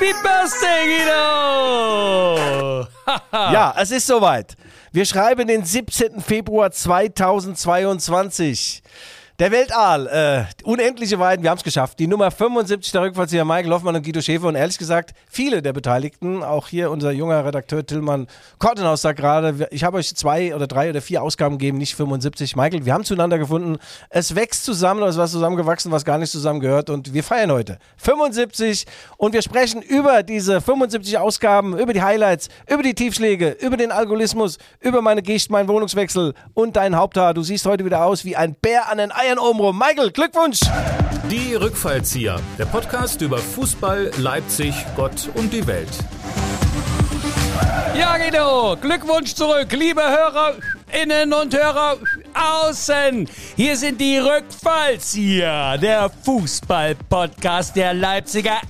Happy Birthday, Guido! ja, es ist soweit. Wir schreiben den 17. Februar 2022. Der Weltaal, äh, unendliche Weiden, wir haben es geschafft. Die Nummer 75 der Rückfallzieher Michael Hoffmann und Guido Schäfer und ehrlich gesagt, viele der Beteiligten, auch hier unser junger Redakteur Tillmann Kortenhaus sagt gerade, ich habe euch zwei oder drei oder vier Ausgaben gegeben, nicht 75. Michael, wir haben zueinander gefunden. Es wächst zusammen, es was zusammengewachsen, was gar nicht zusammengehört und wir feiern heute 75 und wir sprechen über diese 75 Ausgaben, über die Highlights, über die Tiefschläge, über den Alkoholismus, über meine Gicht, meinen Wohnungswechsel und dein Haupthaar. Du siehst heute wieder aus wie ein Bär an den Eiern Bayern obenrum. Michael, Glückwunsch! Die Rückfallzieher, der Podcast über Fußball, Leipzig, Gott und die Welt. Ja, Guido, Glückwunsch zurück, liebe Hörerinnen und Hörer außen. Hier sind die Rückfallzieher, der Fußball-Podcast der Leipziger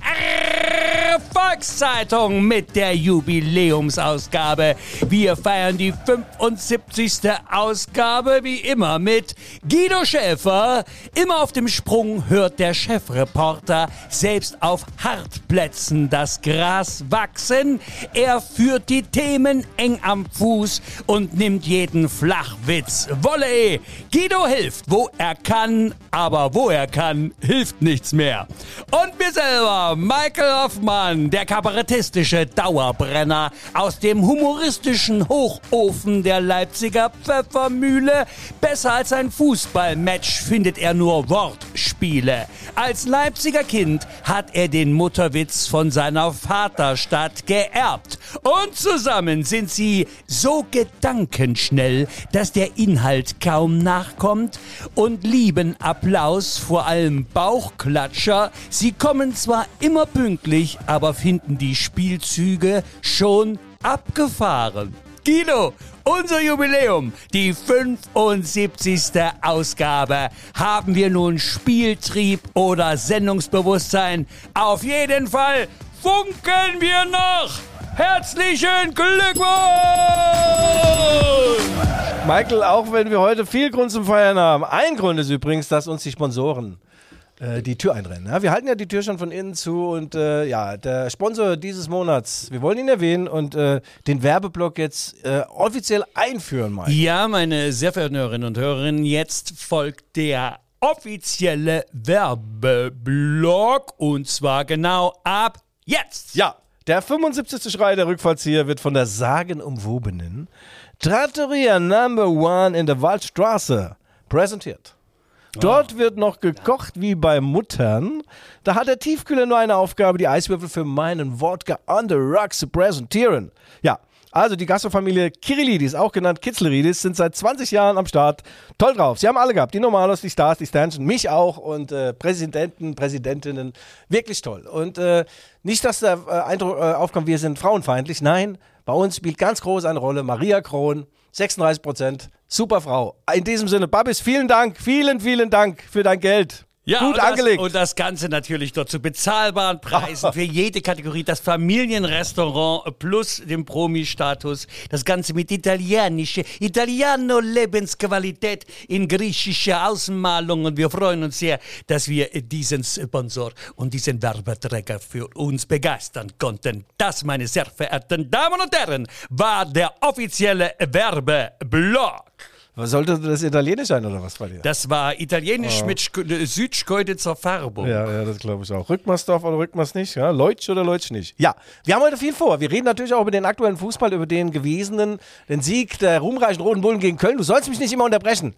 Volkszeitung mit der Jubiläumsausgabe. Wir feiern die 75. Ausgabe wie immer mit Guido Schäfer. Immer auf dem Sprung hört der Chefreporter selbst auf Hartplätzen das Gras wachsen. Er führt die Themen eng am Fuß und nimmt jeden Flachwitz. Volley! Guido hilft, wo er kann, aber wo er kann, hilft nichts mehr. Und mir selber, Michael Hoffmann, der kabarettistische Dauerbrenner aus dem humoristischen Hochofen der Leipziger Pfeffermühle. Besser als ein Fußballmatch findet er nur Wortspiele. Als Leipziger Kind hat er den Mutterwitz von seiner Vaterstadt geerbt. Und zusammen sind sie so gedankenschnell, dass der Inhalt kaum nachkommt und lieben Applaus, vor allem Bauchklatscher. Sie kommen zwar immer pünktlich, aber finden die Spielzüge schon abgefahren. Guido, unser Jubiläum, die 75. Ausgabe. Haben wir nun Spieltrieb oder Sendungsbewusstsein? Auf jeden Fall funkeln wir noch! Herzlichen Glückwunsch! Michael, auch wenn wir heute viel Grund zum Feiern haben. Ein Grund ist übrigens, dass uns die Sponsoren äh, die Tür einrennen. Ja, wir halten ja die Tür schon von innen zu und äh, ja, der Sponsor dieses Monats, wir wollen ihn erwähnen und äh, den Werbeblock jetzt äh, offiziell einführen, Mike. Ja, meine sehr verehrten Hörerinnen und Hörer, jetzt folgt der offizielle Werbeblock und zwar genau ab jetzt. Ja, der 75. Schrei der Rückfallzieher wird von der sagenumwobenen Trattoria Number One in der Waldstraße präsentiert. Dort wird noch gekocht wie bei Muttern. Da hat der Tiefkühler nur eine Aufgabe, die Eiswürfel für meinen Wodka on the Rocks zu präsentieren. Ja, also die Gastrofamilie Kirillidis, auch genannt Kitzleridis, sind seit 20 Jahren am Start. Toll drauf. Sie haben alle gehabt. Die Normalos, die Stars, die Stanchen, mich auch und äh, Präsidenten, Präsidentinnen. Wirklich toll. Und äh, nicht, dass der äh, Eindruck äh, aufkommt, wir sind frauenfeindlich. Nein, bei uns spielt ganz groß eine Rolle Maria Kron. 36 Prozent. Super Frau. In diesem Sinne, Babis, vielen Dank, vielen, vielen Dank für dein Geld. Ja, Gut und angelegt. Das, und das Ganze natürlich dort zu bezahlbaren Preisen für jede Kategorie. Das Familienrestaurant plus den Promi-Status. Das Ganze mit italienischer, Italiano-Lebensqualität in griechischer Außenmalung. Und wir freuen uns sehr, dass wir diesen Sponsor und diesen Werbeträger für uns begeistern konnten. Das, meine sehr verehrten Damen und Herren, war der offizielle Werbeblock. Was sollte das Italienisch sein oder was bei dir? Das war italienisch mit Sch südschkeuditzer Färbung. Ja, ja, das glaube ich auch. Rückmarsdorf oder Rückmars nicht? Ja? Leutsch oder Leutsch nicht? Ja, wir haben heute viel vor. Wir reden natürlich auch über den aktuellen Fußball, über den gewesenen, den Sieg der ruhmreichen Roten Bullen gegen Köln. Du sollst mich nicht immer unterbrechen.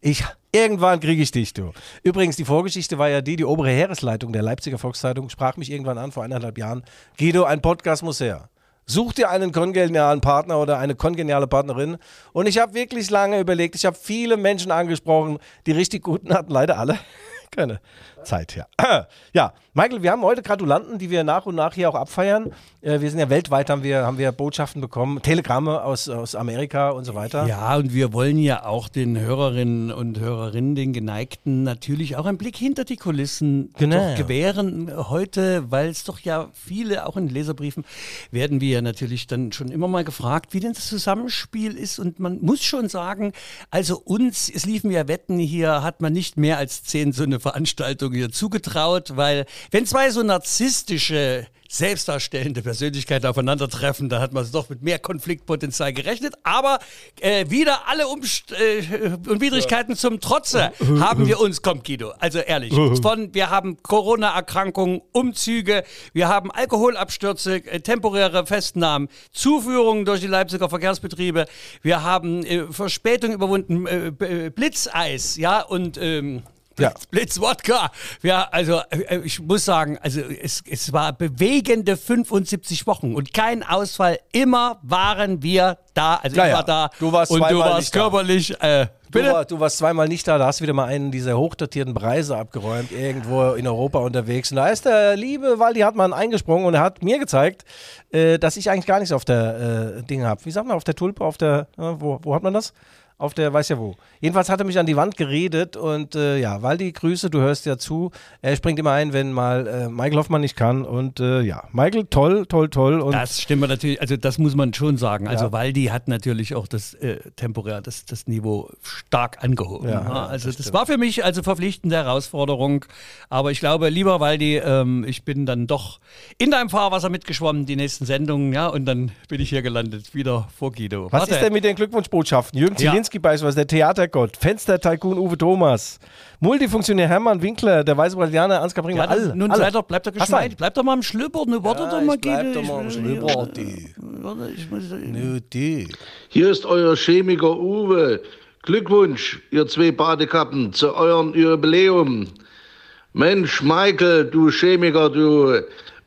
Ich, irgendwann kriege ich dich, du. Übrigens, die Vorgeschichte war ja die, die obere Heeresleitung der Leipziger Volkszeitung sprach mich irgendwann an vor eineinhalb Jahren. Guido, ein Podcast muss her. Such dir einen kongenialen Partner oder eine kongeniale Partnerin. Und ich habe wirklich lange überlegt. Ich habe viele Menschen angesprochen, die richtig guten hatten, leider alle keine Zeit, ja. Ja, Michael, wir haben heute Gratulanten, die wir nach und nach hier auch abfeiern. Äh, wir sind ja weltweit, haben wir, haben wir Botschaften bekommen, Telegramme aus, aus Amerika und so weiter. Ja, und wir wollen ja auch den Hörerinnen und Hörerinnen, den Geneigten, natürlich auch einen Blick hinter die Kulissen Genau. gewähren. Heute, weil es doch ja viele, auch in Leserbriefen, werden wir ja natürlich dann schon immer mal gefragt, wie denn das Zusammenspiel ist. Und man muss schon sagen, also uns, es liefen ja Wetten hier, hat man nicht mehr als zehn so eine Veranstaltung hier zugetraut, weil wenn zwei so narzisstische selbstdarstellende Persönlichkeiten aufeinandertreffen. Da hat man es doch mit mehr Konfliktpotenzial gerechnet. Aber äh, wieder alle Umst äh, Unwidrigkeiten zum Trotze haben wir uns, kommt Guido, also ehrlich, von, wir haben Corona-Erkrankungen, Umzüge, wir haben Alkoholabstürze, äh, temporäre Festnahmen, Zuführungen durch die Leipziger Verkehrsbetriebe, wir haben äh, Verspätung überwunden, äh, B- Blitzeis, ja, und ähm, Ja. Blitz Wodka. Ja, also äh, ich muss sagen, also es, es war bewegende 75 Wochen und kein Ausfall. Immer waren wir da. Also Ja, ich war da Du warst und du zweimal warst nicht da. körperlich. Äh, Du, war, du warst zweimal nicht da, da hast du wieder mal einen dieser hochdatierten Preise abgeräumt, irgendwo in Europa unterwegs. Und da ist der liebe Waldi Hartmann eingesprungen und er hat mir gezeigt, äh, dass ich eigentlich gar nichts auf der äh, Ding habe. Wie sagt man, auf der Tulpe, auf der, äh, wo, wo hat man das? Auf der, weiß ja wo. Jedenfalls hat er mich an die Wand geredet und äh, ja, Waldi, Grüße, du hörst ja zu. Er springt immer ein, wenn mal äh, Michael Hoffmann nicht kann und äh, ja, Michael, toll, toll, toll. Und Das stimmt natürlich, also das muss man schon sagen. Also Ja. Waldi hat natürlich auch das äh, temporär das, das Niveau stark angehoben. Ja, Ja, ja, also das das, war für mich also verpflichtende Herausforderung. Aber ich glaube, lieber Waldi, ähm, ich bin dann doch in deinem Fahrwasser mitgeschwommen, die nächsten Sendungen, ja, und dann bin ich hier gelandet, wieder vor Guido. Was Warte. ist denn mit den Glückwunschbotschaften? Jürgen Ja. Zielinski beispielsweise, der Theatergott, Fenster-Tycoon Uwe Thomas, Multifunktionär Hermann Winkler, der weiße Brasilianer Ansgar Brinkmann, Ja, alle. nun alle. doch, bleib doch geschmeidig, einen? bleib doch mal am Schlüpper, ne, warte Ja, doch mal, ich bleib doch mal am Ich- Schlüpper, die. Warte, ich muss, Nö, die. Hier ist euer Chemiker Uwe. Glückwunsch, ihr zwei Badekappen, zu eurem Jubiläum. Mensch, Michael, du Chemiker, du,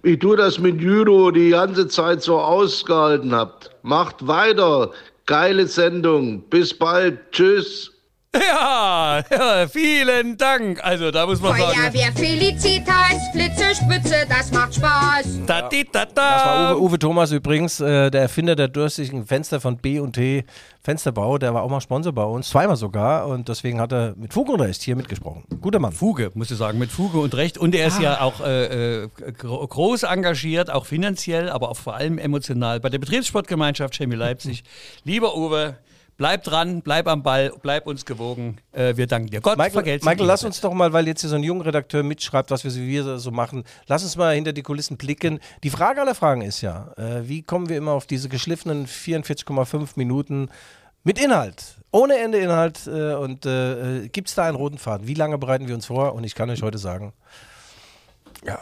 wie du das mit Judo die ganze Zeit so ausgehalten habt. Macht weiter. Geile Sendung. Bis bald. Tschüss. Ja, ja, vielen Dank. Also, da muss man sagen. Feuerwehr Felicitas, Flitze, Spitze, das macht Spaß. Da, di, da, Das da. war Uwe, Uwe Thomas übrigens, äh, der Erfinder der durchsichtigen Fenster von B&T Fensterbau. Der war auch mal Sponsor bei uns, zweimal sogar. Und deswegen hat er mit Fug und Recht hier mitgesprochen. Guter Mann. Fuge, muss ich sagen, mit Fuge und Recht. Und er ist ja auch äh, äh, gro groß engagiert, auch finanziell, aber auch vor allem emotional bei der Betriebssportgemeinschaft Chemie Leipzig. Lieber Uwe, bleib dran, bleib am Ball, bleib uns gewogen. Äh, wir danken dir. Gott Michael, vergelt's Michael lass uns doch mal, weil jetzt hier so ein junger Redakteur mitschreibt, was wir so, wir so machen, lass uns mal hinter die Kulissen blicken. Die Frage aller Fragen ist ja, äh, wie kommen wir immer auf diese geschliffenen 44,5 Minuten mit Inhalt? Ohne Ende Inhalt äh, und äh, gibt es da einen roten Faden? Wie lange bereiten wir uns vor? Und ich kann euch heute sagen, ja,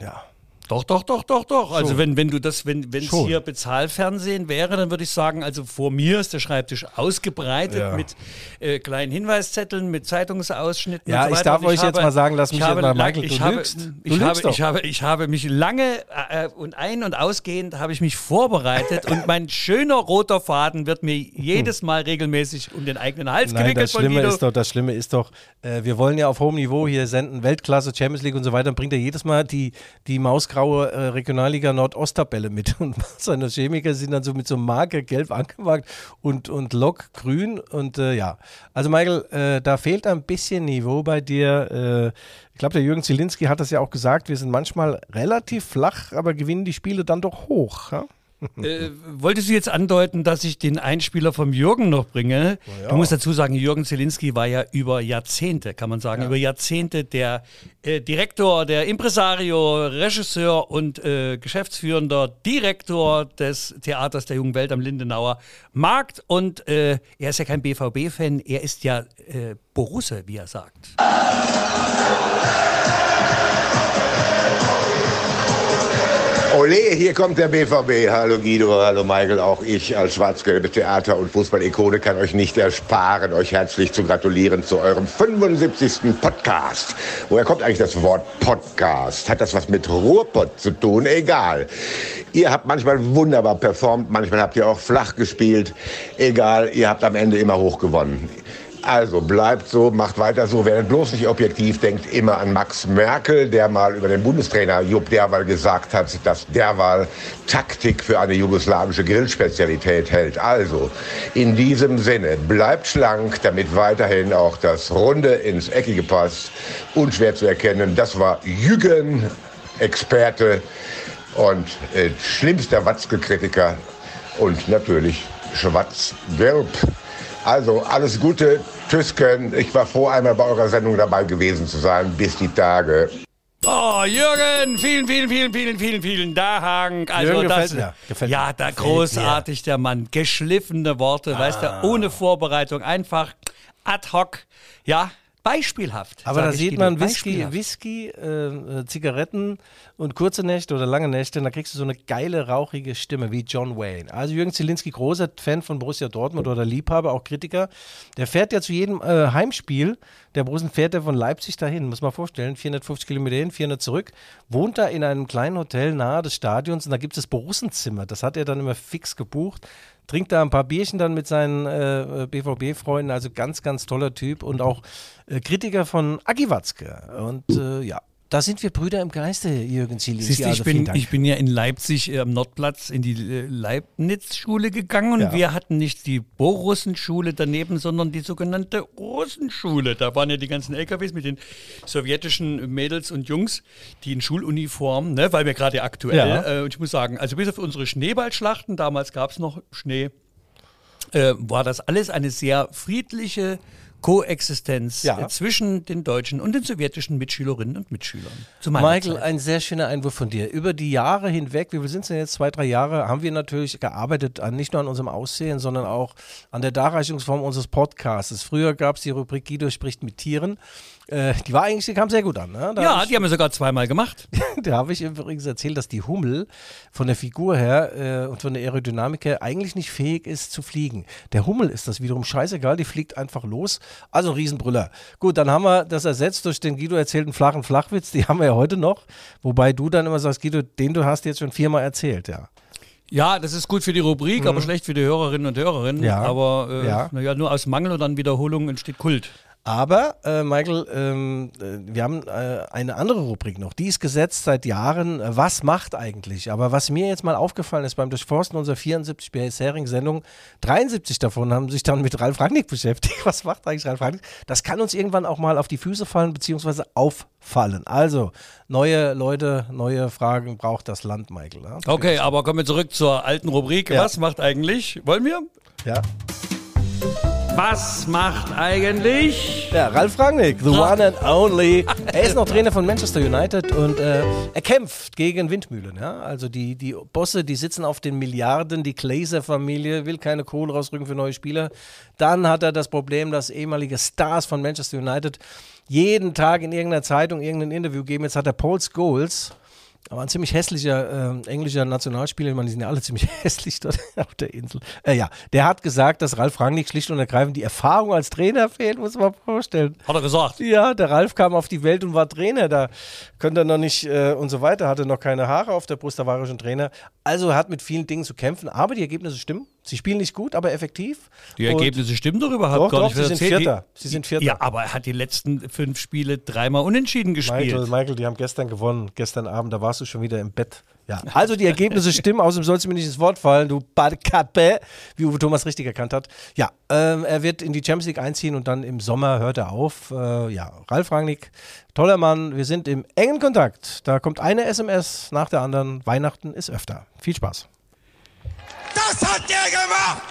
ja. Doch, doch, doch, doch, doch. Also wenn, wenn du das, wenn es hier Bezahlfernsehen wäre, dann würde ich sagen, also vor mir ist der Schreibtisch ausgebreitet Ja. mit äh, kleinen Hinweiszetteln, mit Zeitungsausschnitten. Ja, und so ich darf Und euch jetzt habe- mal sagen, lass ich mich habe jetzt mal, Michael, du ich habe, lügst. Du Ich lügst habe, doch. ich habe, ich habe mich lange äh, und ein- und ausgehend habe ich mich vorbereitet und mein schöner roter Faden wird mir jedes Mal regelmäßig um den eigenen Hals Nein, gewickelt das Schlimme ist doch, das Schlimme ist doch, äh, wir wollen ja auf hohem Niveau hier senden, Weltklasse, Champions League und so weiter, dann bringt er jedes Mal die, die mausgraue äh, Regionalliga Nordost-Tabelle mit und seine Chemiker sind dann so mit so Marke gelb angemarkt und, und Lok grün und äh, ja. Also Michael, äh, da fehlt ein bisschen Niveau bei dir. Äh, ich glaube, der Jürgen Zielinski hat das ja auch gesagt, wir sind manchmal relativ flach, aber gewinnen die Spiele dann doch hoch. Ja? Äh, wolltest du jetzt andeuten, dass ich den Einspieler vom Jürgen noch bringe? Du musst dazu sagen, Jürgen Zielinski war ja über Jahrzehnte, kann man sagen, über Jahrzehnte der äh, Direktor, der Impresario, Regisseur und äh, geschäftsführender Direktor des Theaters der Jungen Welt am Lindenauer Markt. Und äh, er ist ja kein BVB-Fan, er ist ja äh, Borusse, wie er sagt. Ole, hier kommt der BVB. Hallo Guido, hallo Michael. Auch ich als schwarz-gelbe Theater- und Fußball-Ikone kann euch nicht ersparen, euch herzlich zu gratulieren zu eurem 75. Podcast. Woher kommt eigentlich das Wort Podcast? Hat das was mit Ruhrpott zu tun? Egal. Ihr habt manchmal wunderbar performt, manchmal habt ihr auch flach gespielt. Egal, ihr habt am Ende immer hoch gewonnen. Also bleibt so, macht weiter so, werdet bloß nicht objektiv, denkt immer an Max Merkel, der mal über den Bundestrainer Jupp Derwal gesagt hat, dass Derwal Taktik für eine jugoslawische Grillspezialität hält. Also in diesem Sinne, bleibt schlank, damit weiterhin auch das Runde ins Eckige passt. Unschwer zu erkennen, das war Jürgen, Experte und äh, schlimmster Watzke-Kritiker und natürlich schwarz-gelb. Also alles Gute, Tschüss, Ken. Ich war froh, einmal bei eurer Sendung dabei gewesen zu sein. Bis die Tage. Oh, Jürgen, vielen, vielen, vielen, vielen, vielen, vielen Dank. Also Jürgen das, gefällt mir, gefällt ja, mir. da Gefällt großartig der Mann. Geschliffene Worte, weißt Ah. du, ohne Vorbereitung, einfach ad hoc, ja, beispielhaft. Aber da sieht man Whisky. Whisky äh, äh, Zigaretten und kurze Nächte oder lange Nächte, und da kriegst du so eine geile, rauchige Stimme wie John Wayne. Also Jürgen Zielinski, großer Fan von Borussia Dortmund oder Liebhaber, auch Kritiker. Der fährt ja zu jedem äh, Heimspiel der Borussen fährt er von Leipzig dahin, muss man vorstellen, 450 Kilometer hin, 400 zurück, wohnt da in einem kleinen Hotel nahe des Stadions und da gibt es das Borussenzimmer. Das hat er dann immer fix gebucht trinkt da ein paar Bierchen dann mit seinen äh, BVB-Freunden, also ganz, ganz toller Typ und auch äh, Kritiker von Agi Watzke. Und äh, ja, da sind wir Brüder im Geiste, Jürgen Zielinski. Siehst du, ich, also vielen bin, ich bin ja in Leipzig äh, am Nordplatz in die äh, Leibniz-Schule gegangen und Ja. wir hatten nicht die Borussenschule daneben, sondern die sogenannte Russenschule. Da waren ja die ganzen LKWs mit den sowjetischen Mädels und Jungs, die in Schuluniform, ne, weil wir gerade aktuell, Ja. äh, und ich muss sagen, also bis auf unsere Schneeballschlachten, damals gab es noch Schnee, äh, war das alles eine sehr friedliche Koexistenz Ja. zwischen den deutschen und den sowjetischen Mitschülerinnen und Mitschülern. Michael, Zeit. ein sehr schöner Einwurf von dir. Über die Jahre hinweg, wie viel sind es denn jetzt, zwei, drei Jahre, haben wir natürlich gearbeitet, an, nicht nur an unserem Aussehen, sondern auch an der Darreichungsform unseres Podcasts. Früher gab es die Rubrik Guido spricht mit Tieren. Äh, die war eigentlich, die kam sehr gut an. Ne? Ja, ich, die haben wir sogar zweimal gemacht. da habe ich übrigens erzählt, dass die Hummel von der Figur her äh, und von der Aerodynamik her eigentlich nicht fähig ist zu fliegen. Der Hummel ist das wiederum scheißegal, die fliegt einfach los. Also ein Riesenbrüller. Gut, dann haben wir das ersetzt durch den Guido erzählten flachen Flachwitz, die haben wir ja heute noch. Wobei du dann immer sagst, Guido, den du hast jetzt schon viermal erzählt, ja. Ja, das ist gut für die Rubrik, aber schlecht für die Hörerinnen und Hörerinnen. Mhm. Ja. Aber äh, Ja. naja, nur aus Mangel und an Wiederholung entsteht Kult. Aber, äh, Michael, ähm, äh, wir haben äh, eine andere Rubrik noch. Die ist gesetzt seit Jahren. Äh, Was macht eigentlich? Aber was mir jetzt mal aufgefallen ist beim Durchforsten unserer 74 bisherigen Sendungen, 73 davon haben sich dann mit Ralf Rangnick beschäftigt. Was macht eigentlich Ralf Rangnick? Das kann uns irgendwann auch mal auf die Füße fallen, beziehungsweise auffallen. Also, neue Leute, neue Fragen braucht das Land, Michael. Ne? Okay, aber kommen wir zurück zur alten Rubrik. Ja. Was macht eigentlich? Wollen wir? Ja. Was macht eigentlich? Ja, Ralf Rangnick, the one and only. Er ist noch Trainer von Manchester United und äh, er kämpft gegen Windmühlen. Ja? Also die, die Bosse, die sitzen auf den Milliarden, die Glazer-Familie will keine Kohle rausrücken für neue Spieler. Dann hat er das Problem, dass ehemalige Stars von Manchester United jeden Tag in irgendeiner Zeitung irgendein Interview geben. Jetzt hat er Paul Scholes, aber ein ziemlich hässlicher äh, englischer Nationalspieler, ich meine, die sind ja alle ziemlich hässlich dort auf der Insel. Äh, ja, der hat gesagt, dass Ralf Rangnick schlicht und ergreifend die Erfahrung als Trainer fehlt, muss man vorstellen. Hat er gesagt. Ja, der Ralf kam auf die Welt und war Trainer. Da könnte er noch nicht äh, und so weiter, hatte noch keine Haare auf der Brust, da war er schon Trainer. Also er hat mit vielen Dingen zu kämpfen, aber die Ergebnisse stimmen. Sie spielen nicht gut, aber effektiv. Die Und- Ergebnisse stimmen doch überhaupt Doch, gar doch, nicht. sie sind? Vierter. Sie sind Vierter. Ja, aber er hat die letzten fünf Spiele dreimal unentschieden Michael, gespielt. Michael, die haben gestern gewonnen. Gestern Abend, da warst du schon wieder im Bett. Ja, also die Ergebnisse stimmen, außerdem sollst du mir nicht ins Wort fallen, du Badkappe, wie Uwe Thomas richtig erkannt hat. Ja, ähm, er wird in die Champions League einziehen und dann im Sommer hört er auf. Äh, ja, Ralf Rangnick, toller Mann, wir sind im engen Kontakt. Da kommt eine SMS nach der anderen. Weihnachten ist öfter. Viel Spaß. Das hat der gemacht!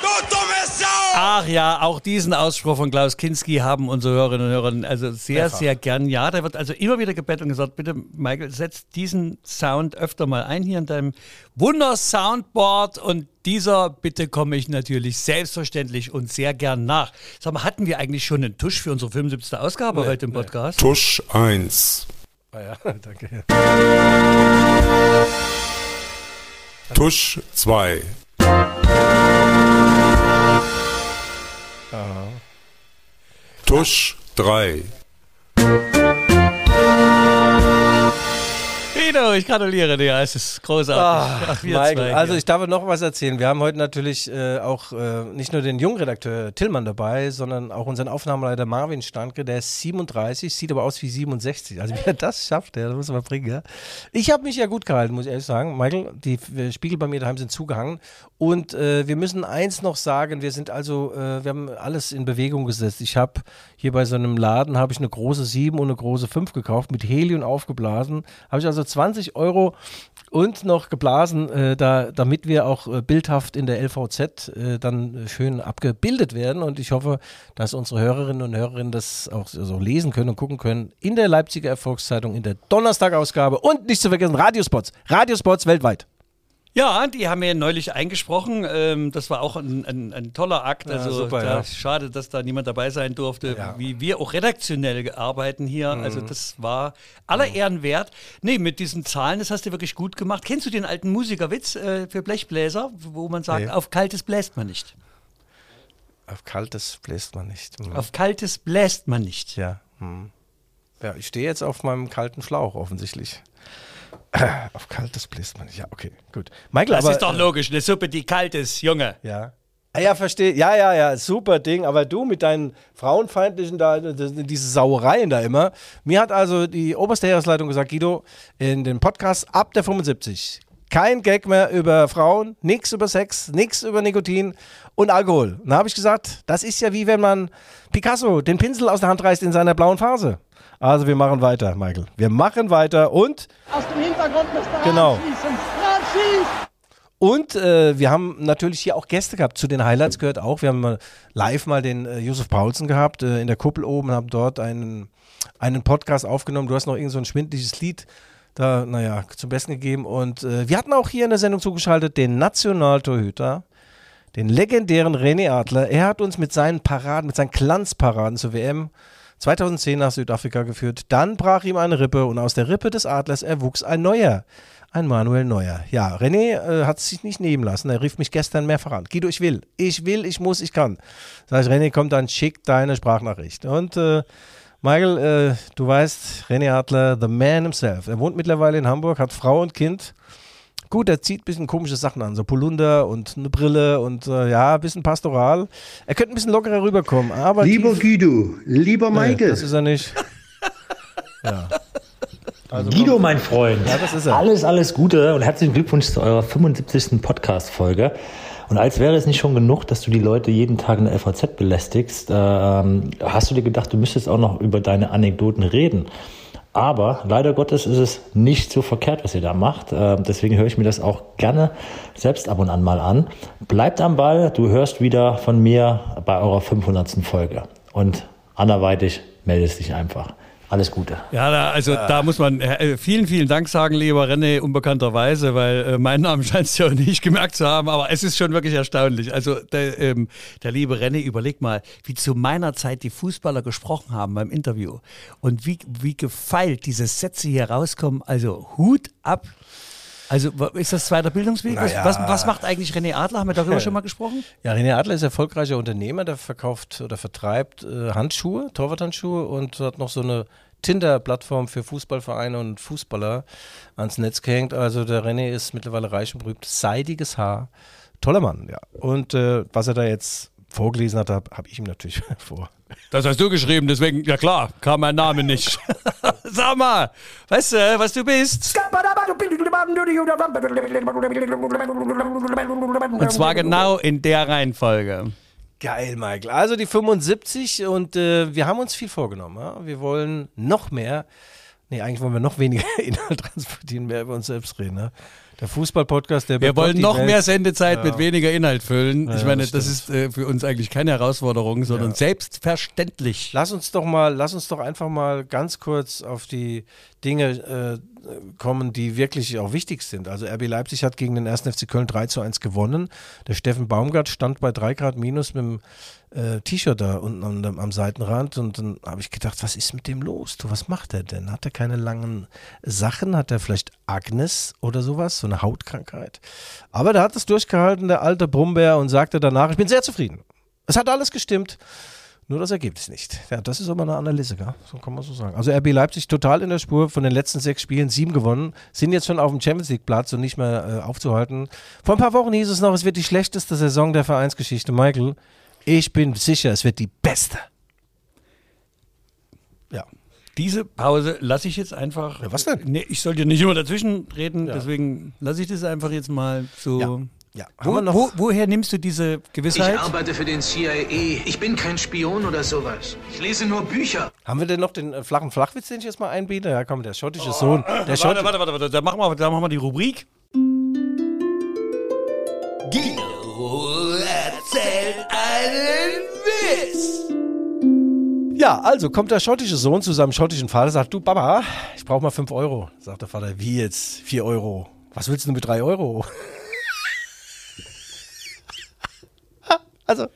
Du dumme Sau! Ach ja, auch diesen Ausspruch von Klaus Kinski haben unsere Hörerinnen und Hörer also sehr, Mehrfach. sehr gern. Ja, da wird also immer wieder gebettelt und gesagt, bitte Michael, setz diesen Sound öfter mal ein hier in deinem Wunder-Soundboard und dieser bitte komme ich natürlich selbstverständlich und sehr gern nach. Sag mal, hatten wir eigentlich schon einen Tusch für unsere 75. Ausgabe heute im Podcast? Tusch 1. Ah ja, danke. Tusch 2. Tusch 3. Guido, ich gratuliere dir, es ist großartig. Ach, wir Michael, also ich darf noch was erzählen. Wir haben heute natürlich äh, auch äh, nicht nur den Jungredakteur Tillmann dabei, sondern auch unseren Aufnahmeleiter Marvin Standke, der ist 37, sieht aber aus wie 67. Also wie er das schafft, das muss man bringen. Ja. Ich habe mich ja gut gehalten, muss ich ehrlich sagen. Michael, die äh, Spiegel bei mir daheim sind zugehangen. Und äh, wir müssen eins noch sagen, wir sind also, äh, wir haben alles in Bewegung gesetzt. Ich habe hier bei so einem Laden, habe ich eine große 7 und eine große 5 gekauft, mit Helium aufgeblasen. Habe ich also zwei 20 Euro und noch geblasen, äh, da, damit wir auch äh, bildhaft in der LVZ äh, dann schön abgebildet werden. Und ich hoffe, dass unsere Hörerinnen und Hörerinnen das auch so lesen können und gucken können in der Leipziger Erfolgszeitung in der Donnerstagausgabe und nicht zu vergessen Radiospots. Radiospots weltweit. Ja, die haben mir neulich eingesprochen. Ähm, das war auch ein, ein, ein toller Akt. Ja, Also super, da, ja. schade, dass da niemand dabei sein durfte, Ja. Mhm. wie wir auch redaktionell arbeiten hier. Also das war aller Ehren wert. Nee, mit diesen Zahlen, das hast du wirklich gut gemacht. Kennst du den alten Musikerwitz äh, für Blechbläser, wo man sagt, Nee. auf kaltes bläst man nicht. Auf kaltes bläst man nicht. Hm. Auf kaltes bläst man nicht. Ja. Hm. Ja, ich stehe jetzt auf meinem kalten Schlauch offensichtlich. Auf kaltes bläst man nicht. Ja, okay, gut. Michael, Das aber, ist doch logisch, eine Suppe, die kalt ist, Junge. Ja. Ah, ja, verstehe. Ja, ja, ja, super Ding. Aber du mit deinen frauenfeindlichen, da, diese Sauereien da immer. Mir hat also die oberste Heeresleitung gesagt, Guido, in den Podcast ab der 75. Kein Gag mehr über Frauen, nichts über Sex, nichts über Nikotin und Alkohol. Und da habe ich gesagt, das ist ja wie wenn man Picasso den Pinsel aus der Hand reißt in seiner blauen Phase. Also wir machen weiter, Michael. Wir machen weiter und Aus dem Hintergrund müsste Genau. schießen. Ran schießt! Und äh, wir haben natürlich hier auch Gäste gehabt. Zu den Highlights gehört auch, wir haben mal live mal den äh, Josef Paulsen gehabt äh, in der Kuppel oben, haben dort einen, einen Podcast aufgenommen. Du hast noch irgend so ein schwindliches Lied da, naja, zum Besten gegeben. Und äh, wir hatten auch hier in der Sendung zugeschaltet den Nationaltorhüter, den legendären René Adler. Er hat uns mit seinen Paraden, mit seinen Glanzparaden zur WM 2010 nach Südafrika geführt. Dann brach ihm eine Rippe und aus der Rippe des Adlers erwuchs ein neuer. Ein Manuel Neuer. Ja, René äh, hat es sich nicht nehmen lassen. Er rief mich gestern mehrfach an. Guido, ich will. Ich will, ich muss, ich kann. Sag ich, René, komm, dann schick deine Sprachnachricht. Und äh, Michael, äh, du weißt, René Adler, the man himself. Er wohnt mittlerweile in Hamburg, hat Frau und Kind. Gut, er zieht ein bisschen komische Sachen an, so Polunder und eine Brille und äh, ja, ein bisschen pastoral. Er könnte ein bisschen lockerer rüberkommen, aber Lieber Guido, lieber Nee, Michael, das ist er nicht. ja. Also Guido, mein Freund. Ja, das ist er. Alles, alles Gute und herzlichen Glückwunsch zu eurer 75. Podcast-Folge. Und als wäre es nicht schon genug, dass du die Leute jeden Tag in der FAZ belästigst, ähm, hast du dir gedacht, du müsstest auch noch über deine Anekdoten reden. Aber leider Gottes ist es nicht so verkehrt, was ihr da macht. Äh, deswegen höre ich mir das auch gerne selbst ab und an mal an. Bleibt am Ball, du hörst wieder von mir bei eurer 500. Folge. Und anderweitig meldest dich einfach. Alles Gute. Ja, da, also da muss man äh, vielen, vielen Dank sagen, lieber René, unbekannterweise, weil äh, meinen Namen scheinst du ja nicht gemerkt zu haben, aber es ist schon wirklich erstaunlich. Also der, ähm, der liebe René, überleg mal, wie zu meiner Zeit die Fußballer gesprochen haben beim Interview und wie, wie gefeilt diese Sätze hier rauskommen. Also Hut ab. Also ist das zweiter Bildungsweg? Was, Naja. was, was macht eigentlich René Adler? Haben wir darüber schon mal gesprochen? Ja, René Adler ist erfolgreicher Unternehmer, der verkauft oder vertreibt äh, Handschuhe, Torwarthandschuhe und hat noch so eine Tinder-Plattform für Fußballvereine und Fußballer ans Netz gehängt. Also der René ist mittlerweile reich und berühmt. Seidiges Haar. Toller Mann, ja. Und äh, was er da jetzt vorgelesen hat, habe hab ich ihm natürlich vor. Das hast du geschrieben, deswegen, ja klar, kam mein Name nicht. Sag mal, weißt du, was du bist? Und zwar genau in der Reihenfolge. Geil, Michael. Also die 75 und äh, wir haben uns viel vorgenommen. Ja? Wir wollen noch mehr, nee, eigentlich wollen wir noch weniger Inhalt transportieren, mehr über uns selbst reden. Ne? Der Fußball-Podcast, der Wir wollen noch Welt- mehr Sendezeit Ja. mit weniger Inhalt füllen. Ja, ich meine, das das ist äh, für uns eigentlich keine Herausforderung, sondern Ja. selbstverständlich. Lass uns doch mal, lass uns doch einfach mal ganz kurz auf die Dinge äh, kommen, die wirklich auch wichtig sind. Also RB Leipzig hat gegen den 1. FC Köln 3 zu 1 gewonnen. Der Steffen Baumgart stand bei 3 Grad minus mit dem äh, T-Shirt da unten am, am Seitenrand und dann habe ich gedacht, was ist mit dem los? Du, was macht er denn? Hat er keine langen Sachen? Hat er vielleicht Agnes oder sowas? So eine Hautkrankheit? Aber der hat es durchgehalten, der alte Brummbär, und sagte danach, ich bin sehr zufrieden. Es hat alles gestimmt. Nur das Ergebnis nicht. Ja, das ist aber eine Analyse, gell? so kann man so sagen. Also RB Leipzig total in der Spur, von den letzten sechs Spielen sieben gewonnen, sind jetzt schon auf dem Champions League Platz und nicht mehr äh, aufzuhalten. Vor ein paar Wochen hieß es noch, es wird die schlechteste Saison der Vereinsgeschichte. Michael, ich bin sicher, es wird die beste. Ja. Diese Pause lasse ich jetzt einfach. Ja, was denn? Nee, ich soll dir nicht immer dazwischen reden, Ja. deswegen lasse ich das einfach jetzt mal so. Ja. Ja, haben wir Wo, noch? wo, woher nimmst du diese Ich Gewissheit? arbeite für den CIA. Ich bin kein Spion oder sowas. Ich lese nur Bücher. Haben wir denn noch den äh, flachen Flachwitz, den ich jetzt mal einbiete? Ja, komm, der schottische Sohn. Der Schott Warte, warte, warte, warte, da machen wir, da machen wir die Rubrik. Guido erzählt einen Witz. Ja, also kommt der schottische Sohn zu seinem schottischen Vater, sagt, du Papa, ich brauche mal 5 Euro. Sagt der Vater, wie jetzt? 4 Euro. Was willst du mit 3 Euro? Also,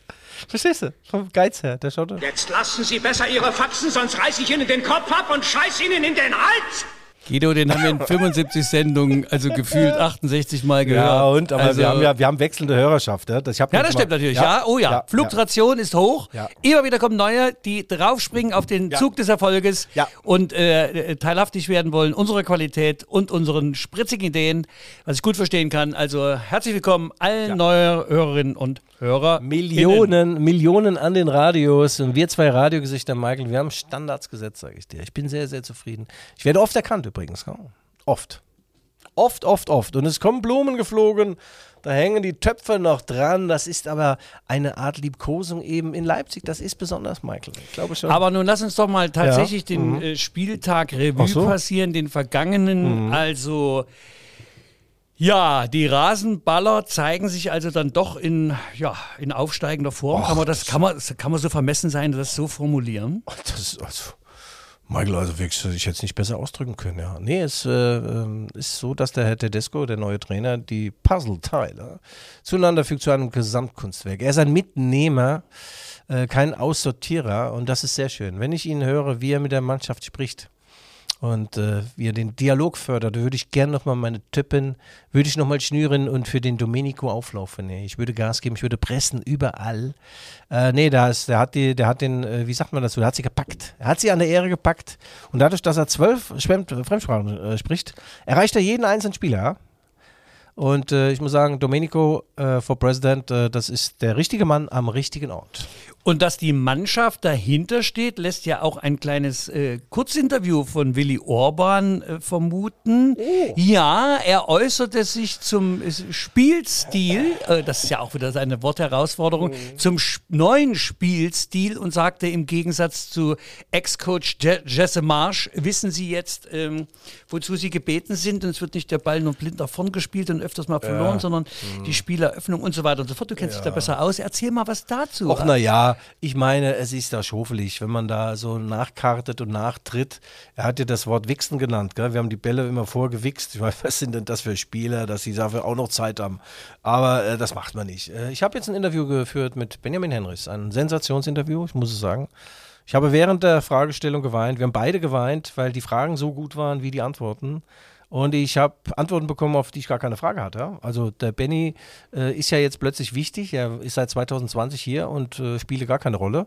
verstehst du? Vom Geiz her, der Schotte. Jetzt lassen Sie besser Ihre Faxen, sonst reiß ich Ihnen den Kopf ab und scheiß Ihnen in den Hals! Guido, den haben wir in 75 Sendungen, also gefühlt 68 Mal gehört. Ja, und, aber also, wir, haben ja, wir haben wechselnde Hörerschaft. Ja, das, Ja, das mal- stimmt natürlich. Ja, oh ja. Fluktuation ist hoch. Ja. Immer wieder kommen neue, die draufspringen auf den Ja. Zug des Erfolges Ja. und äh, teilhaftig werden wollen, unserer Qualität und unseren spritzigen Ideen, was ich gut verstehen kann. Also herzlich willkommen allen neuen Hörerinnen und Hörer. Millionen, Millionen an den Radios und wir zwei Radiogesichter, Michael, wir haben Standards gesetzt, sage ich dir. Ich bin sehr, sehr zufrieden. Ich werde oft erkannt übrigens. ja. Oft. Oft, oft, oft. Und es kommen Blumen geflogen, da hängen die Töpfe noch dran. Das ist aber eine Art Liebkosung eben in Leipzig. Das ist besonders, Michael. Ich glaube schon. Aber nun lass uns doch mal tatsächlich Ja. den Mhm. äh, Spieltag Revue so. passieren, den vergangenen. Mhm. Also, ja, die Rasenballer zeigen sich also dann doch in, ja, in aufsteigender Form. kann, man das, kann, man, kann man so vermessen sein, das so formulieren? Das ist also, Michael, also wirklich, ich hätte es nicht besser ausdrücken können, ja. Nee, es äh, ähm, ist so, dass der Herr Tedesco, der neue Trainer, die Puzzleteile zueinander fügt zu einem Gesamtkunstwerk. Er ist ein Mitnehmer, äh, kein Aussortierer und das ist sehr schön. Wenn ich ihn höre, wie er mit der Mannschaft spricht, und äh, wie er den Dialog fördert, würde ich gerne nochmal meine Tippen, würde ich nochmal schnüren und für den Domenico auflaufen. Nee, ich würde Gas geben, ich würde pressen, überall. Äh, nee, da ist, der hat die, der hat den, äh, wie sagt man dazu, der hat sie gepackt. Er hat sie an der Ehre gepackt. Und dadurch, dass er zwölf Schwem- Fremdsprachen äh, spricht, erreicht er jeden einzelnen Spieler. Und äh, ich muss sagen, Domenico äh, for President, äh, das ist der richtige Mann am richtigen Ort. Und dass die Mannschaft dahinter steht, lässt ja auch ein kleines äh, Kurzinterview von Willy Orban äh, vermuten. Ja, er äußerte sich zum äh, Spielstil, äh, das ist ja auch wieder seine Wortherausforderung, zum sch- neuen Spielstil und sagte im Gegensatz zu Ex-Coach Je Jesse Marsch, wissen Sie jetzt, ähm, wozu Sie gebeten sind und es wird nicht der Ball nur blind nach vorn gespielt und öfters mal verloren, Ja. sondern die Spieleröffnung und so weiter und so fort. Du kennst dich da besser aus. Erzähl mal was dazu. Och, na ja, ich meine, es ist da schofelig, wenn man da so nachkartet und nachtritt. Er hat ja das Wort Wichsen genannt, gell? Wir haben die Bälle immer vorgewichst. Ich meine, was sind denn das für Spieler, dass sie dafür auch noch Zeit haben? Aber äh, das macht man nicht. Äh, ich habe jetzt ein Interview geführt mit Benjamin Henrichs, ein Sensationsinterview, ich muss es sagen. Ich habe während der Fragestellung geweint. Wir haben beide geweint, weil die Fragen so gut waren wie die Antworten. Und ich habe Antworten bekommen, auf die ich gar keine Frage hatte. Also der Benny äh, ist ja jetzt plötzlich wichtig. Er ist seit 2020 hier und äh, spiele gar keine Rolle.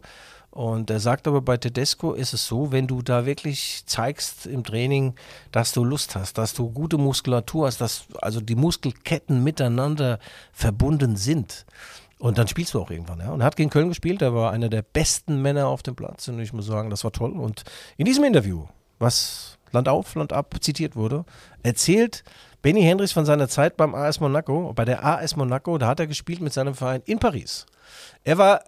Und er sagt aber, bei Tedesco ist es so, wenn du da wirklich zeigst im Training, dass du Lust hast, dass du gute Muskulatur hast, dass also die Muskelketten miteinander verbunden sind. Und dann spielst du auch irgendwann. Ja. Und er hat gegen Köln gespielt, er war einer der besten Männer auf dem Platz. Und ich muss sagen, das war toll. Und in diesem Interview, was Land auf, Land ab zitiert wurde, erzählt Benny Hendricks von seiner Zeit beim AS Monaco. Bei der AS Monaco, da hat er gespielt mit seinem Verein in Paris. Er war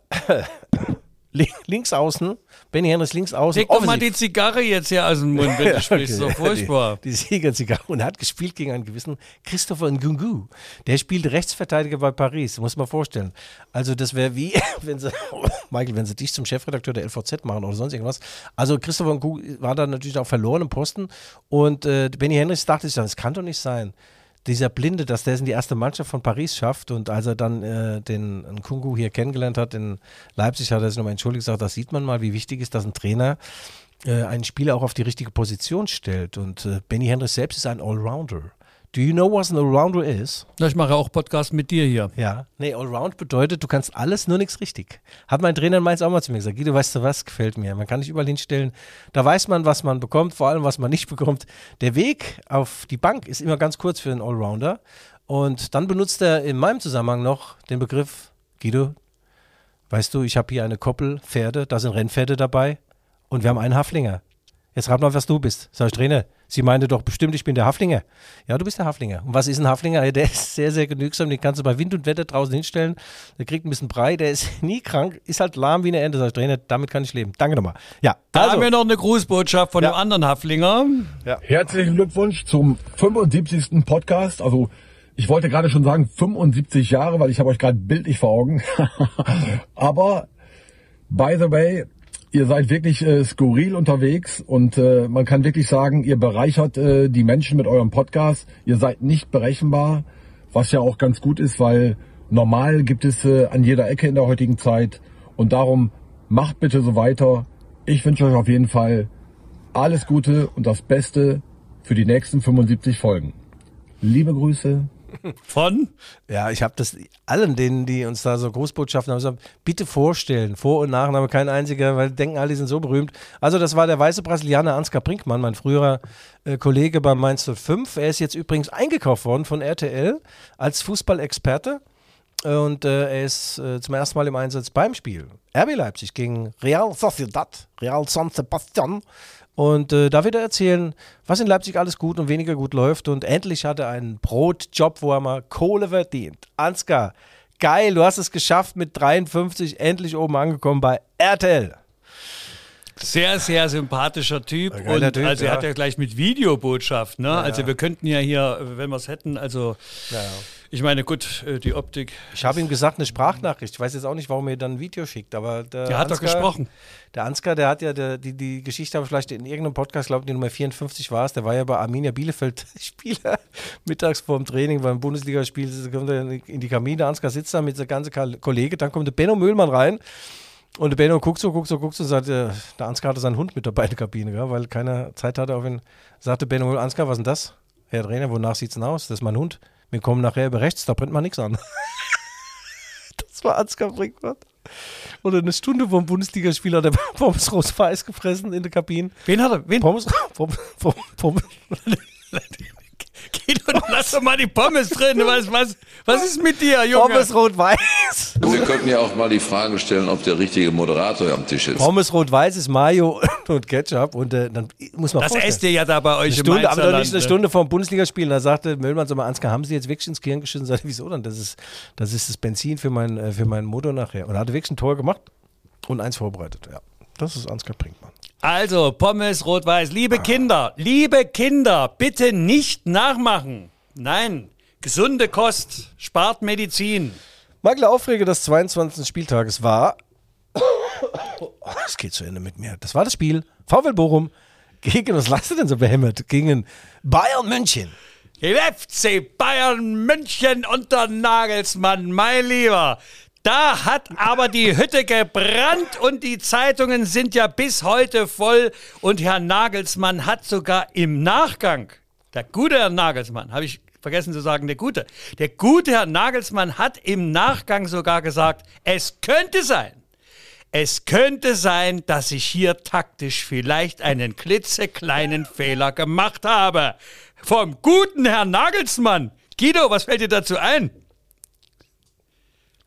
links außen, Benny Hendricks links außen. Leg doch mal die Zigarre jetzt hier aus dem Mund, wenn du sprichst. So furchtbar. Die, die Siegerzigarre. Und er hat gespielt gegen einen gewissen Christopher Ngungu. Der spielt Rechtsverteidiger bei Paris. Muss man vorstellen. Also, das wäre wie, wenn sie, Michael, wenn sie dich zum Chefredakteur der LVZ machen oder sonst irgendwas. Also, Christopher Ngungu war da natürlich auch verloren im Posten. Und äh, Benny Henrichs dachte sich dann, das kann doch nicht sein. Dieser Blinde, dass der es in die erste Mannschaft von Paris schafft und als er dann äh, den Nkungu hier kennengelernt hat in Leipzig, hat er sich nochmal entschuldigt gesagt, das sieht man mal, wie wichtig ist, dass ein Trainer äh, einen Spieler auch auf die richtige Position stellt. Und äh, Benny Hendricks selbst ist ein Allrounder. Do you know what an Allrounder is? Ja, ich mache auch Podcast mit dir hier. Ja. Nee, Allround bedeutet, du kannst alles, nur nichts richtig. Hat mein Trainer in Mainz auch mal zu mir gesagt. Guido, weißt du was, gefällt mir. Man kann nicht überall hinstellen. Da weiß man, was man bekommt, vor allem, was man nicht bekommt. Der Weg auf die Bank ist immer ganz kurz für einen Allrounder. Und dann benutzt er in meinem Zusammenhang noch den Begriff, Guido, weißt du, ich habe hier eine Koppel Pferde, da sind Rennpferde dabei und wir haben einen Haflinger. Jetzt rat mal, was du bist. Sag ich, Trainer, sie meinte doch bestimmt, ich bin der Haflinger. Ja, du bist der Haflinger. Und was ist ein Haflinger? Ja, Der ist sehr, sehr genügsam. Den kannst du bei Wind und Wetter draußen hinstellen. Der kriegt ein bisschen Brei. Der ist nie krank. Ist halt lahm wie eine Ente. Sag ich, Trainer, damit kann ich leben. Danke nochmal. Ja, Da also. haben wir noch eine Grußbotschaft von Ja. einem anderen Haflinger. Herzlichen Glückwunsch zum 75. Podcast. Also ich wollte gerade schon sagen 75 Jahre, weil ich habe euch gerade bildlich vor Augen. Aber by the way, ihr seid wirklich äh, skurril unterwegs und äh, man kann wirklich sagen, ihr bereichert äh, die Menschen mit eurem Podcast. Ihr seid nicht berechenbar, was ja auch ganz gut ist, weil normal gibt es äh, an jeder Ecke in der heutigen Zeit und darum macht bitte so weiter. Ich wünsche euch auf jeden Fall alles Gute und das Beste für die nächsten 75 Folgen. Liebe Grüße. Von? Ja, ich habe das allen denen, die uns da so Großbotschaften haben, gesagt, bitte vorstellen, Vor- und Nachname, kein einziger, weil die denken alle, die sind so berühmt. Also das war der weiße Brasilianer Ansgar Brinkmann, mein früherer äh, Kollege beim Mainz 05. Er ist jetzt übrigens eingekauft worden von RTL als Fußballexperte. Und äh, er ist äh, zum ersten Mal im Einsatz beim Spiel. RB Leipzig gegen Real Sociedad, Real San Sebastian. Und äh, da wird er erzählen, was in Leipzig alles gut und weniger gut läuft. Und endlich hat er einen Brotjob, wo er mal Kohle verdient. Ansgar, geil, du hast es geschafft mit 53, endlich oben angekommen bei RTL. Sehr, sehr sympathischer Typ. Und Typ, also er ja. hat ja gleich mit Videobotschaft, ne? also ja. wir könnten ja hier, wenn wir es hätten, also ich meine, gut, äh, die Optik. Ich habe ihm gesagt, eine Sprachnachricht. Ich weiß jetzt auch nicht, warum er dann ein Video schickt, aber der, Der hat doch gesprochen. Der Ansgar, der hat ja der, die, die Geschichte, aber vielleicht in irgendeinem Podcast, glaube ich, die Nummer 54 war es, der war ja bei Arminia Bielefeld Spieler mittags vorm Training beim Bundesligaspiel, kommt er in die Kabine, Ansgar sitzt da mit seinem ganzen Kollege, dann kommt der Benno Müllmann rein und der Benno guckt so, guckt so, guckt so und sagt, äh, der Ansgar hatte seinen Hund mit dabei in der Kabine, gell, weil keiner Zeit hatte auf ihn. Sagte Benno Ansgar, was ist denn das? Herr Trainer, wonach sieht's denn aus? Das ist mein Hund. Wir kommen nachher über rechts, da brennt man nichts an. das war Ansgar Brinkmann. Oder eine Stunde vom Bundesligaspiel hat er Pommes rot-weiß gefressen in der Kabine. Wen hat er? Wen? Pommes, Pommes, Pommes, Pommes. Geh doch, lass doch mal die Pommes drin. Was, was, was ist mit dir, Junge? Pommes rot-weiß. Sie könnten ja auch mal die Frage stellen, ob der richtige Moderator am Tisch ist. Pommes rot-weiß ist Mayo und Ketchup. Und äh, dann muss man Das vorstellen. esst ihr ja da bei euch Eine im Stunde, aber doch nicht eine ne? Stunde vor dem Bundesligaspiel. Da sagte Möllmann so mal, Ansgar, haben Sie jetzt wirklich ins Gehirn geschissen? Sagte, wieso dann? Das ist, das ist das Benzin für mein, äh, für meinen Motor nachher. Und er hatte wirklich ein Tor gemacht und eins vorbereitet. Ja, das ist Ansgar Brinkmann. Also, Pommes rot-weiß. Liebe Kinder, liebe Kinder, bitte nicht nachmachen. Nein, gesunde Kost spart Medizin. Michael, Aufreger des 22. Spieltages war. Es geht zu Ende mit mir. Das war das Spiel. VfL Bochum gegen, was lasst ihr denn so behämmert? Gegen Bayern München. FC Bayern München unter Nagelsmann, mein Lieber. Da hat aber die Hütte gebrannt und die Zeitungen sind ja bis heute voll. Und Herr Nagelsmann hat sogar im Nachgang, der gute Herr Nagelsmann, habe ich vergessen zu sagen, der gute, der gute Herr Nagelsmann hat im Nachgang sogar gesagt, es könnte sein, es könnte sein, dass ich hier taktisch vielleicht einen klitzekleinen Fehler gemacht habe. Vom guten Herrn Nagelsmann. Guido, was fällt dir dazu ein?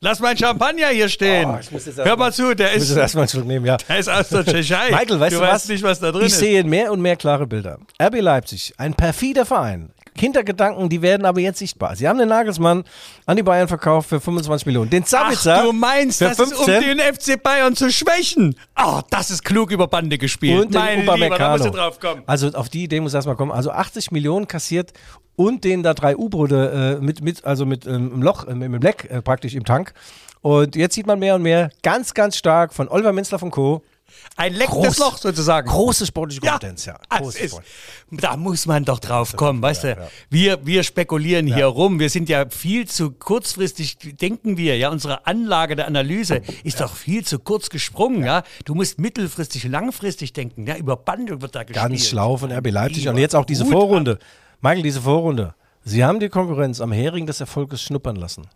Lass mein Champagner hier stehen. Oh, ich muss Hör mal zu, der Ich muss ist, jetzt erstmal einen Schluck nehmen, ja. der ist aus der Tschechei. Michael, weißt du, weißt was? nicht, was da drin ich ist. sehe mehr und mehr klare Bilder. RB Leipzig, ein perfider Verein. Hintergedanken, die werden aber jetzt sichtbar. Sie haben den Nagelsmann an die Bayern verkauft für 25 Millionen. Den Sabitzer Ach, du meinst, für das ist um 15 den FC Bayern zu schwächen. Ah, das ist klug über Bande gespielt. und den Upamecano. du drauf kommen. Also auf die Idee muss erstmal kommen. Also 80 Millionen kassiert und den da drei U-Boote äh, mit, mit, also mit ähm, im Loch, äh, mit dem Leck äh, praktisch im Tank. Und jetzt sieht man mehr und mehr ganz, ganz stark von Oliver Minzler von Co. Ein leckendes Loch sozusagen. Große sportliche Kompetenz, ja. Das Große ist, da muss man doch drauf kommen, weißt du? Wir, wir spekulieren hier rum. Wir sind ja viel zu kurzfristig, denken wir, ja, unsere Anlage der Analyse ist doch viel zu kurz gesprungen, ja. Du musst mittelfristig, langfristig denken, ja. Über Bande wird da gespielt. Ganz schlau von RB Leipzig. Und jetzt auch diese Vorrunde. Michael, diese Vorrunde. Sie haben die Konkurrenz am Hering des Erfolges schnuppern lassen.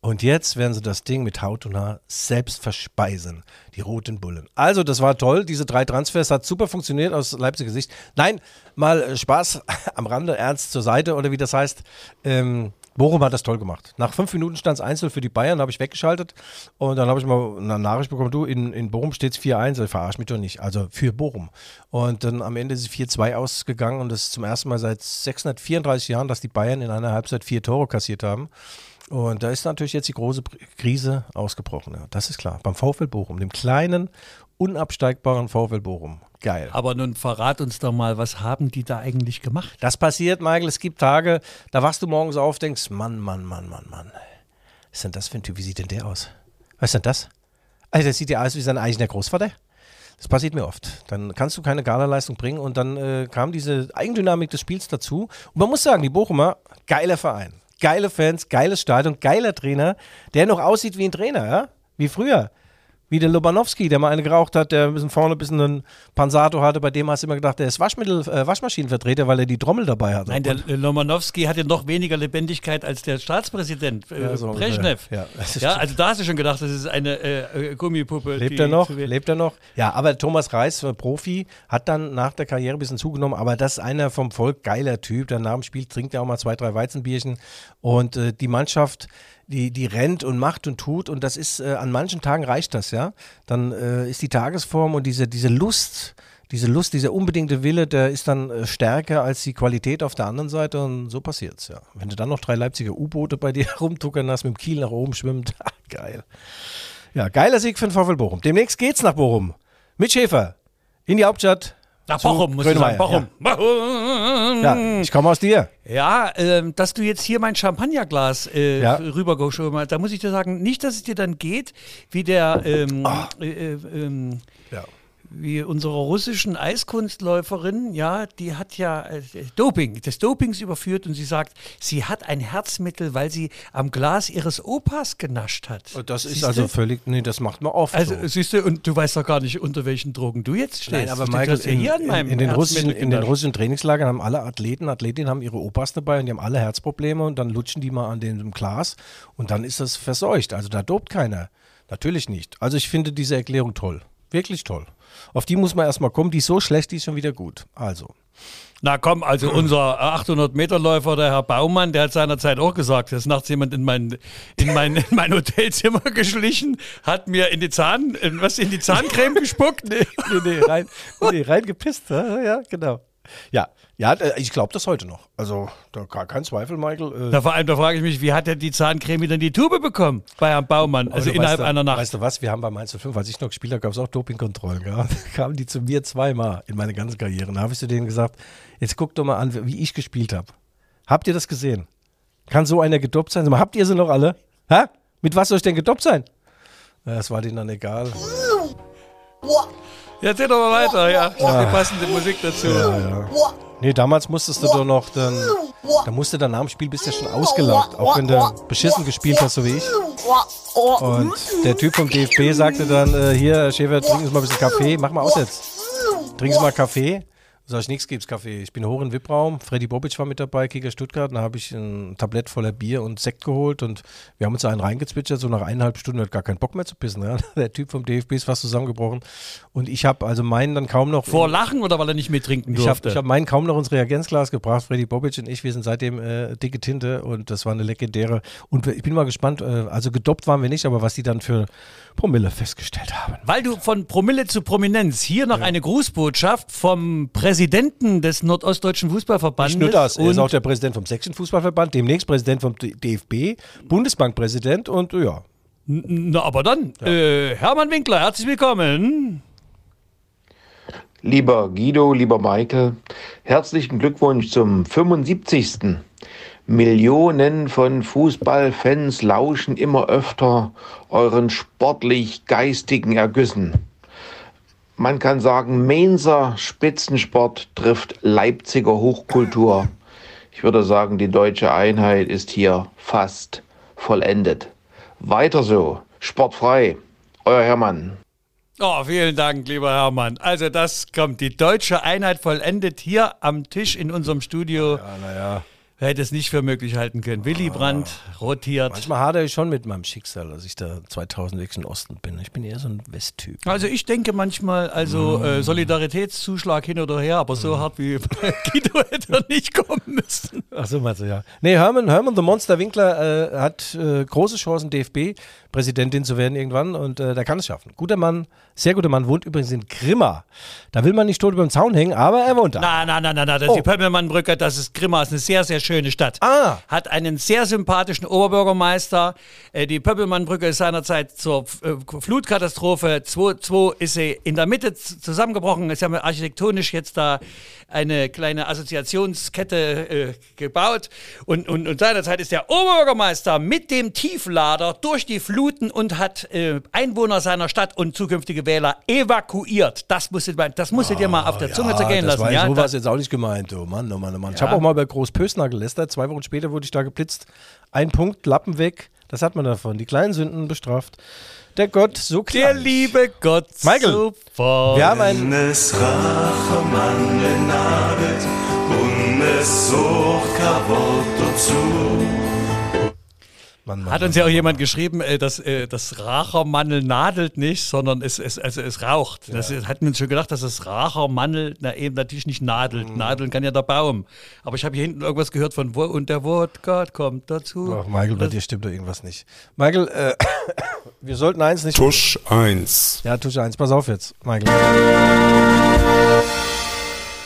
Und jetzt werden sie das Ding mit Haut und Haar selbst verspeisen. Die roten Bullen. Also, das war toll. Diese drei Transfers hat super funktioniert aus Leipziger Sicht. Nein, mal äh, Spaß am Rande, ernst zur Seite oder wie das heißt. Ähm, Bochum hat das toll gemacht. Nach fünf Minuten stand es einzeln für die Bayern, habe ich weggeschaltet und dann habe ich mal eine Nachricht bekommen, du, in, in Bochum steht es 4-1, ich verarsch mich doch nicht, also für Bochum. Und dann am Ende ist es 4-2 ausgegangen und das ist zum ersten Mal seit 634 Jahren, dass die Bayern in einer Halbzeit vier Tore kassiert haben. Und da ist natürlich jetzt die große Krise ausgebrochen. Ja. Das ist klar. Beim VfL Bochum, dem kleinen, unabsteigbaren VfL Bochum. Geil. Aber nun verrat uns doch mal, was haben die da eigentlich gemacht? Das passiert, Michael. Es gibt Tage, da wachst du morgens auf, denkst, Mann, Mann, Mann, Mann, Mann. Was ist denn das für ein Typ? Wie sieht denn der aus? Was ist denn das? Also, der sieht ja aus wie sein eigener Großvater. Das passiert mir oft. Dann kannst du keine Galaleistung bringen und dann äh, kam diese Eigendynamik des Spiels dazu. Und man muss sagen, die Bochumer, geiler Verein. Geile Fans, geiles Stadion, geiler Trainer, der noch aussieht wie ein Trainer, ja? Wie früher. Wie der Lobanowski, der mal eine geraucht hat, der ein bisschen vorne ein bisschen einen Pansato hatte, bei dem hast du immer gedacht, der ist Waschmittel, äh, Waschmaschinenvertreter, weil er die Trommel dabei hat. Nein, der Lobanowski hatte noch weniger Lebendigkeit als der Staatspräsident äh, Ja, so Brezhnev. Ja, ja, also da hast du schon gedacht, das ist eine äh, äh, Gummipuppe. Lebt die er noch? Lebt er noch? Ja, aber Thomas Reis, äh, Profi, hat dann nach der Karriere ein bisschen zugenommen, aber das ist einer vom Volk, geiler Typ, der nach dem Spiel trinkt ja auch mal zwei, drei Weizenbierchen und äh, die Mannschaft, die, die rennt und macht und tut und das ist, äh, an manchen Tagen reicht das, ja. Dann äh, ist die Tagesform und diese, diese Lust, diese Lust, dieser unbedingte Wille, der ist dann äh, stärker als die Qualität auf der anderen Seite und so passiert's, ja. Wenn du dann noch drei Leipziger U-Boote bei dir rumtuckern hast, mit dem Kiel nach oben schwimmt, geil. Ja, geiler Sieg für den VfL Bochum. Demnächst geht's nach Bochum. Mit Schäfer. In die Hauptstadt. Nach Bochum, muss ich sagen. Bochum. Ja. ja, ich komme aus dir. Ja, ähm, dass du jetzt hier mein Champagnerglas äh, Ja. rübergeschoben hast, da muss ich dir sagen, nicht, dass es dir dann geht, wie der, ähm, äh, äh, ähm, Ja. Wie unsere russischen Eiskunstläuferin, ja, die hat ja äh, Doping, des Dopings überführt und sie sagt, sie hat ein Herzmittel, weil sie am Glas ihres Opas genascht hat. Das ist Siehste? also völlig, nee, das macht man oft. Also, so. siehst du, und du weißt doch gar nicht, unter welchen Drogen du jetzt stehst. Nein, aber Du Michael, in, hier an in, meinem in, den russischen, in den russischen Trainingslagern haben alle Athleten, Athletinnen haben ihre Opas dabei und die haben alle Herzprobleme und dann lutschen die mal an dem Glas und dann ist das verseucht. Also da dopt keiner. Natürlich nicht. Also ich finde diese Erklärung toll. Wirklich toll. Auf die muss man erstmal kommen. Die ist so schlecht, die ist schon wieder gut. Also. Na komm, also unser 800-Meter-Läufer, der Herr Baumann, der hat seinerzeit auch gesagt, dass nachts jemand in mein, in mein, in mein Hotelzimmer geschlichen, hat mir in die Zahn, in, was, in die Zahncreme gespuckt. nee, nee, nee, rein, nee, reingepisst. Ja, ja, genau. Ja, ja äh, ich glaube das heute noch. Also, da gar kein Zweifel, Michael. Äh, Da vor allem, da frage ich mich, wie hat er die Zahncreme wieder in die Tube bekommen bei Herrn Baumann? Also Aber innerhalb weißt du, einer Nacht. Weißt du was, wir haben bei Mainz 05, als ich noch gespielt habe, gab es auch Dopingkontrollen. Ja? Da kamen die zu mir zweimal in meiner ganzen Karriere. Da habe ich zu denen gesagt, jetzt guck doch mal an, wie ich gespielt habe. Habt ihr das gesehen? Kann so einer gedopt sein? Habt ihr sie noch alle? Hä? Mit was soll ich denn gedopt sein? Das war denen dann egal. Ja, erzähl doch mal weiter, ja. Ja. Die passende Musik dazu. Ja, ja. Nee, damals musstest du doch noch dann, da musst du dann nach dem Spiel bist ja schon ausgelaugt, auch wenn du beschissen gespielt hast, so wie ich. Und der Typ vom DFB sagte dann, äh, hier, Schäfer, trinken Sie mal ein bisschen Kaffee, mach mal aus jetzt. Trinken Sie mal Kaffee. Sag ich, nichts gibt's Kaffee. Ich bin hoch in den VIP-Raum. Freddy Bobic war mit dabei, Kicker Stuttgart. Da habe ich ein Tablett voller Bier und Sekt geholt und wir haben uns da einen reingezwitschert. So nach eineinhalb Stunden hat gar keinen Bock mehr zu pissen. Ja. Der Typ vom DFB ist fast zusammengebrochen. Und ich habe also meinen dann kaum noch. Vor Lachen oder weil er nicht mittrinken Ich habe durfte? ich hab meinen kaum noch ins Reagenzglas gebracht. Freddy Bobic und ich, wir sind seitdem äh, dicke Tinte und das war eine legendäre. Und ich bin mal gespannt, äh, also gedoppt waren wir nicht, aber was die dann für Promille festgestellt haben. Weil du von Promille zu Prominenz hier noch eine Grußbotschaft vom Präsidenten des Nordostdeutschen Fußballverbandes. Nicht nur das, er ist und auch der Präsident vom Sächsischen Fußballverband, demnächst Präsident vom DFB, Bundesbankpräsident und ja. Na, aber dann, äh, Hermann Winkler, herzlich willkommen. Lieber Guido, lieber Michael, herzlichen Glückwunsch zum 75. Millionen von Fußballfans lauschen immer öfter euren sportlich-geistigen Ergüssen. Man kann sagen, Mainzer Spitzensport trifft Leipziger Hochkultur. Ich würde sagen, die deutsche Einheit ist hier fast vollendet. Weiter so, sportfrei. Euer Hermann. Oh, vielen Dank, lieber Hermann. Also das kommt, die deutsche Einheit vollendet hier am Tisch in unserem Studio. Ja, naja. Wer hätte es nicht für möglich halten können? Willy Brandt rotiert. Manchmal hadere ich schon mit meinem Schicksal, dass ich da 2000 weg in den Osten bin. Ich bin eher so ein Westtyp. Also ich denke manchmal, also äh, Solidaritätszuschlag hin oder her, aber so hart wie Guido hätte er nicht kommen müssen. Ach so, meinst du, ja. Nee, Hermann, Hermann the Monster Winkler äh, hat äh, große Chancen, DFB-Präsidentin zu werden irgendwann und äh, der kann es schaffen. Guter Mann, sehr guter Mann, wohnt übrigens in Grimma. Da will man nicht tot über den Zaun hängen, aber er wohnt da. Nein, nein, nein, nein, nein, das ist die Pöppelmannbrücke, das ist Grimma, ist eine sehr, sehr schöne Stadt. Ah. Hat einen sehr sympathischen Oberbürgermeister. Äh, die Pöppelmannbrücke ist seinerzeit zur äh, Flutkatastrophe 2.2 ist sie in der Mitte zusammengebrochen. Sie haben architektonisch jetzt da eine kleine Assoziationskette äh, gebaut. Und, und, und seinerzeit ist der Oberbürgermeister mit dem Tieflader durch die Fluten und hat Einwohner seiner Stadt und zukünftige Wähler evakuiert. Das musstet, ihr- das musstet ihr mal auf der Zunge zergehen das lassen. War ja? so Das- was jetzt auch nicht gemeint, oh Mann, oh Mann, oh Mann. Ich Ja. habe auch mal bei Großpösner gelästert. Zwei Wochen später wurde ich da geblitzt. Ein Punkt, Lappen weg. Das hat man davon. Die kleinen Sünden bestraft. Der Gott so klein. Der liebe Gott Michael, super. wir haben ein es Rachemann Mann, Mann, Hat uns ja auch jemand geschrieben, äh, dass äh, das Rachermannel nadelt nicht, sondern es, es, also es raucht. Das ist- hat mir schon gedacht, dass das Rachermannel na, eben natürlich nicht nadelt. Mhm. Nadeln kann ja der Baum. Aber ich habe hier hinten irgendwas gehört von wo und der Wodka kommt dazu. Ach, Michael, bei dir stimmt doch irgendwas nicht. Michael, äh, wir sollten eins nicht. Tusch 1. Ja, Tusch 1. Pass auf jetzt, Michael.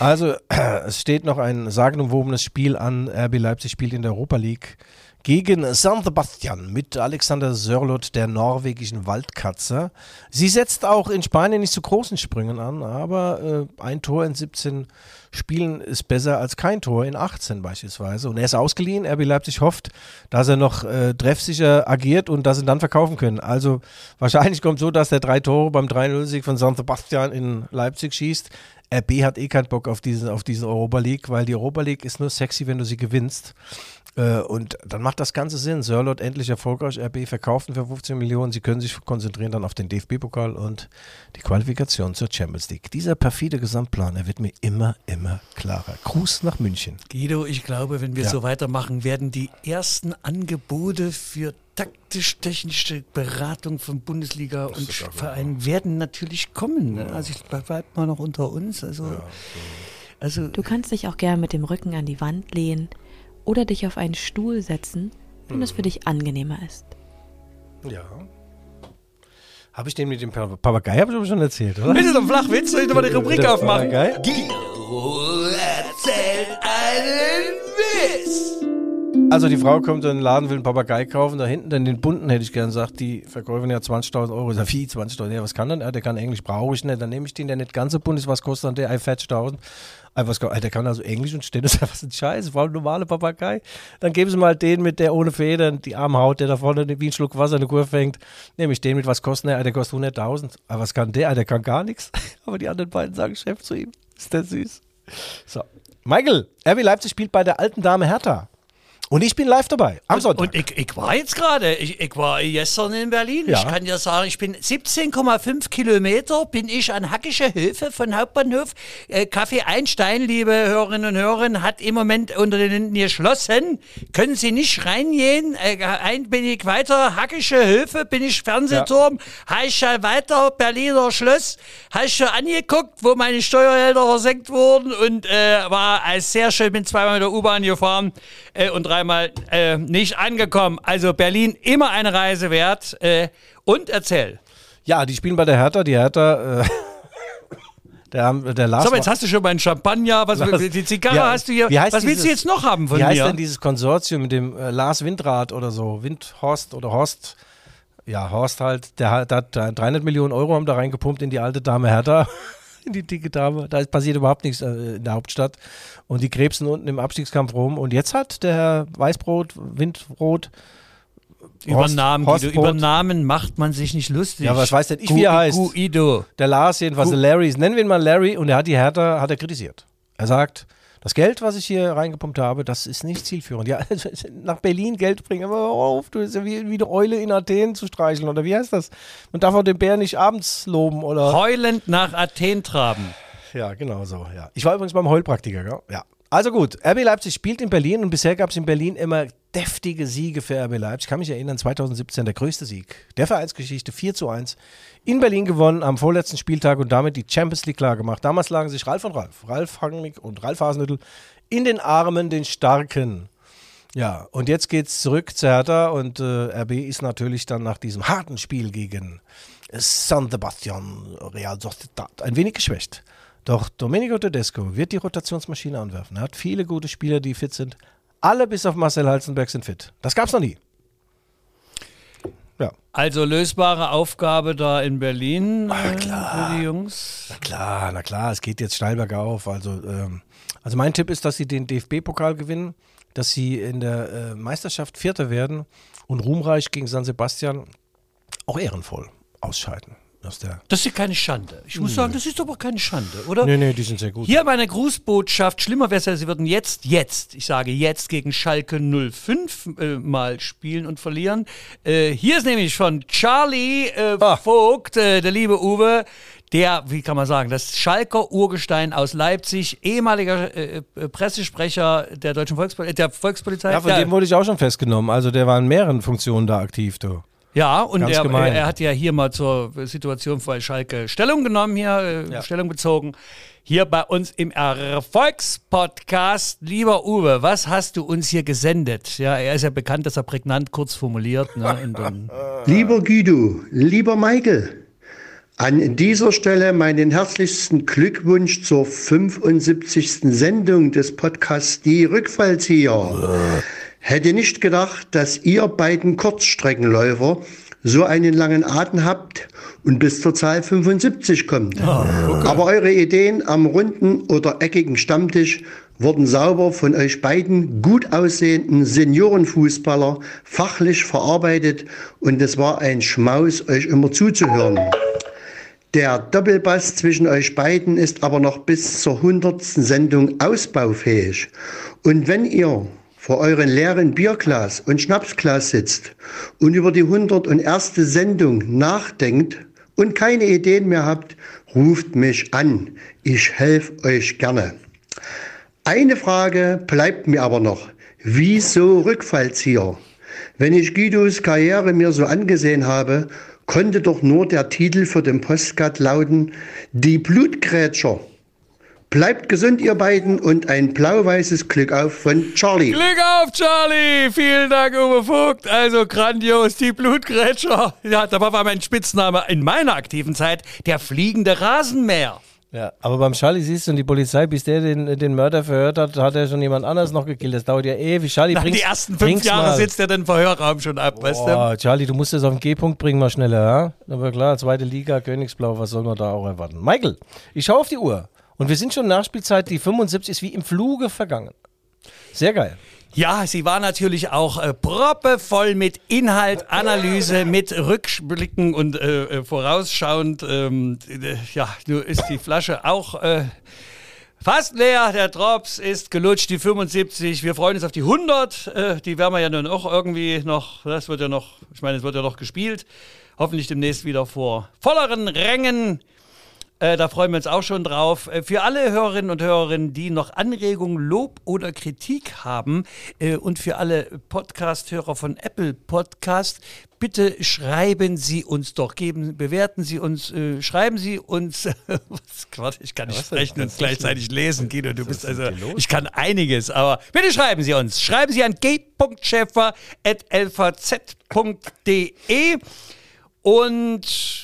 Also, es steht noch ein sagenumwobenes Spiel an. RB Leipzig spielt in der Europa League gegen San Sebastian mit Alexander Sörlot, der norwegischen Waldkatze. Sie setzt auch in Spanien nicht zu großen Sprüngen an, aber äh, ein Tor in 17 Spielen ist besser als kein Tor in 18 beispielsweise. Und er ist ausgeliehen. RB Leipzig hofft, dass er noch äh, treffsicher agiert und dass sie ihn dann verkaufen können. Also wahrscheinlich kommt so, dass der drei Tore beim 3-0-Sieg von San Sebastian in Leipzig schießt. RB hat eh keinen Bock auf diesen, auf diesen Europa League, weil die Europa League ist nur sexy, wenn du sie gewinnst. Äh, und dann macht das Ganze Sinn. Sörlot endlich erfolgreich, RB verkaufen für 15 Millionen. Sie können sich konzentrieren dann auf den DFB-Pokal und die Qualifikation zur Champions League. Dieser perfide Gesamtplan, er wird mir immer, immer klarer. Gruß nach München. Guido, ich glaube, wenn wir Ja. so weitermachen, werden die ersten Angebote für taktisch-technische Beratung von Bundesliga und Vereinen werden natürlich kommen. ne? Also ich bleib mal noch unter uns. Also, also Du kannst dich auch gern mit dem Rücken an die Wand lehnen oder dich auf einen Stuhl setzen, wenn es für dich angenehmer ist. Ja. Habe ich den mit dem Pa- Papagei hab ich schon erzählt, oder? Bitte doch Flachwitz, soll ich doch mal die Rubrik Der aufmachen? Papagei? Guido erzählt einen Witz. Also die Frau kommt in den Laden, will einen Papagei kaufen, da hinten dann den bunten hätte ich gern gesagt, die verkaufen ja 20.000 Euro. Ich sag, wie 20.000? Ja, was kann denn der? Der kann Englisch, brauche ich nicht. Dann nehme ich den, der nicht ganz so bunt ist, was kostet dann der? 40.000. Was, der kann also Englisch und das ist ja was ein Scheiß, vor allem normale Papagei. Dann geben sie mal den mit der ohne Federn, die arme Haut, der da vorne wie ein Schluck Wasser eine Kurve fängt. Nehme ich den mit, was kostet der? Der kostet 100.000. Aber was kann der? Der kann gar nichts. Aber die anderen beiden sagen Chef zu ihm. Ist der süß. So. Michael, RB Leipzig spielt bei der alten Dame Hertha. Und ich bin live dabei. Am Sonntag. Und ich, ich war jetzt gerade, ich, ich war gestern in Berlin. Ja. Ich kann dir sagen, ich bin 17,5 Kilometer bin ich an Hackische Höfe von Hauptbahnhof. Äh, Café Einstein, liebe Hörerinnen und Hörer, hat im Moment unter den Linden geschlossen. Können Sie nicht reingehen? Äh, ein bin ich weiter, Hackische Höfe, bin ich Fernsehturm. Ja. schon weiter, Berliner Schloss. Habe ich schon angeguckt, wo meine Steuergelder versenkt wurden und äh, war als sehr schön, bin zweimal mit der U-Bahn gefahren äh, und dreimal äh, nicht angekommen. Also Berlin immer eine Reise wert. Äh, und erzähl. Ja, die spielen bei der Hertha. Die Hertha, äh, der, der Lars. So, aber jetzt hast du schon meinen Champagner, was, Lars- die Zigarre Ja, hast du hier. Was willst du dieses- jetzt noch haben von Wie heißt mir? denn dieses Konsortium mit dem äh, Lars Windrad oder so? Windhorst oder Horst? Ja, Horst halt. Der hat, der da 300 Millionen Euro haben da reingepumpt in die alte Dame Hertha. In die dicke Dame. Da passiert überhaupt nichts äh, in der Hauptstadt. Und die krebsen unten im Abstiegskampf rum. Und jetzt hat der Herr Weißbrot, Windrot. über Horst- Guido, Brot. über Namen macht man sich nicht lustig. Ja, was weiß denn ich, Gu- wie er heißt? Guido. Der Lars jedenfalls, Gu- der Larry, nennen wir ihn mal Larry und er hat die Hertha, hat er kritisiert. Er sagt, das Geld, was ich hier reingepumpt habe, das ist nicht zielführend. Ja, nach Berlin Geld bringen, aber hör auf, du ist ja wie, wie eine Eule in Athen zu streicheln oder wie heißt das? Man darf auch den Bär nicht abends loben oder. Heulend nach Athen traben. Ja, genau so, ja. Ich war übrigens beim Heulpraktiker, gell? Ja. Also gut, RB Leipzig spielt in Berlin und bisher gab es in Berlin immer deftige Siege für RB Leipzig. Ich kann mich erinnern, 2017 der größte Sieg der Vereinsgeschichte, 4 zu 1 in Berlin gewonnen am vorletzten Spieltag und damit die Champions League klar gemacht. Damals lagen sich Ralf und Ralf, Ralf Hangmig und Ralf Hasenhüttl in den Armen den Starken. Ja, und jetzt geht's zurück zu Hertha und äh, RB ist natürlich dann nach diesem harten Spiel gegen San Sebastian Real Sociedad ein wenig geschwächt. Doch Domenico Tedesco wird die Rotationsmaschine anwerfen. Er hat viele gute Spieler, die fit sind. Alle bis auf Marcel Halzenberg sind fit. Das gab's noch nie. Ja. Also lösbare Aufgabe da in Berlin Ah, äh, klar. für die Jungs. Na klar, na klar, es geht jetzt steil bergauf. Also, ähm, also mein Tipp ist, dass sie den DFB-Pokal gewinnen, dass sie in der äh, Meisterschaft Vierter werden und ruhmreich gegen San Sebastian auch ehrenvoll ausscheiden. Aus der Das ist ja keine Schande. Ich muss sagen, das ist aber keine Schande, oder? nee, nee, die sind sehr gut. Hier meine Grußbotschaft. Schlimmer wäre es ja, sie würden jetzt, jetzt, ich sage jetzt gegen Schalke 05 äh, mal spielen und verlieren. Äh, hier ist nämlich von Charlie äh, Ah. Vogt, äh, der liebe Uwe, der, wie kann man sagen, das Schalker Urgestein aus Leipzig, ehemaliger äh, äh, Pressesprecher der deutschen Volkspol der Volkspolizei. Ja, von der, dem wurde ich auch schon festgenommen. Also der war in mehreren Funktionen da aktiv, du. Ja, und er, er, hat ja hier mal zur Situation bei Schalke Stellung genommen, hier äh, Stellung bezogen. Hier bei uns im Erfolgspodcast. Lieber Uwe, was hast du uns hier gesendet? Ja, er ist ja bekannt, dass er prägnant kurz formuliert. Ne, und dann, Lieber Guido, lieber Michael, an dieser Stelle meinen herzlichsten Glückwunsch zur 75. Sendung des Podcasts Die Rückfallzieher. Hätte nicht gedacht, dass ihr beiden Kurzstreckenläufer so einen langen Atem habt und bis zur Zahl 75 kommt. Aber eure Ideen am runden oder eckigen Stammtisch wurden sauber von euch beiden gut aussehenden Seniorenfußballer fachlich verarbeitet und es war ein Schmaus, euch immer zuzuhören. Der Doppelbass zwischen euch beiden ist aber noch bis zur 100. Sendung ausbaufähig. Und wenn ihr vor euren leeren Bierglas und Schnapsglas sitzt und über die 101. Sendung nachdenkt und keine Ideen mehr habt, ruft mich an. Ich helfe euch gerne. Eine Frage bleibt mir aber noch. Wieso Rückfallzieher? Wenn ich Guidos Karriere mir so angesehen habe, konnte doch nur der Titel für den Postcard lauten Die Blutgrätscher. Bleibt gesund, ihr beiden, und ein blau-weißes Glück auf von Charlie. Glück auf, Charlie! Vielen Dank, Uwe Vogt. Also grandios, die Blutgrätscher. Ja, da war mein Spitzname in meiner aktiven Zeit der fliegende Rasenmäher. Ja, aber beim Charlie siehst du, und die Polizei, bis der den, den Mörder verhört hat, hat er schon jemand anderes noch gekillt. Das dauert ja ewig. Charlie, Nach bring's, die ersten fünf Jahre mal. sitzt er den Verhörraum schon ab, weißt du? Oh, Charlie, du musst das auf den G-Punkt bringen, mal schneller, ja? Aber klar, zweite Liga, Königsblau, was soll man da auch erwarten? Michael, ich schaue auf die Uhr und wir sind schon Nachspielzeit, die 75 ist wie im Fluge vergangen. Sehr geil. Ja, sie war natürlich auch äh, proppevoll mit Inhalt, Analyse, mit Rückblicken und äh, äh, vorausschauend. Ähm, äh, ja, nur ist die Flasche auch äh, fast leer. Der Drops ist gelutscht, die 75. Wir freuen uns auf die 100. Äh, die werden wir ja nun auch irgendwie noch, das wird ja noch, ich meine, es wird ja noch gespielt. Hoffentlich demnächst wieder vor volleren Rängen. Äh, da freuen wir uns auch schon drauf. Äh, für alle Hörerinnen und Hörerinnen, die noch Anregungen, Lob oder Kritik haben äh, und für alle Podcast-Hörer von Apple Podcast, bitte schreiben Sie uns doch, geben, bewerten Sie uns, äh, schreiben Sie uns. was, Quatsch, ich kann nicht Was sprechen und gleichzeitig lesen, Guido. Du bist also, ich kann einiges, aber bitte schreiben Sie uns. Schreiben Sie an g.schäfer.lvz.de und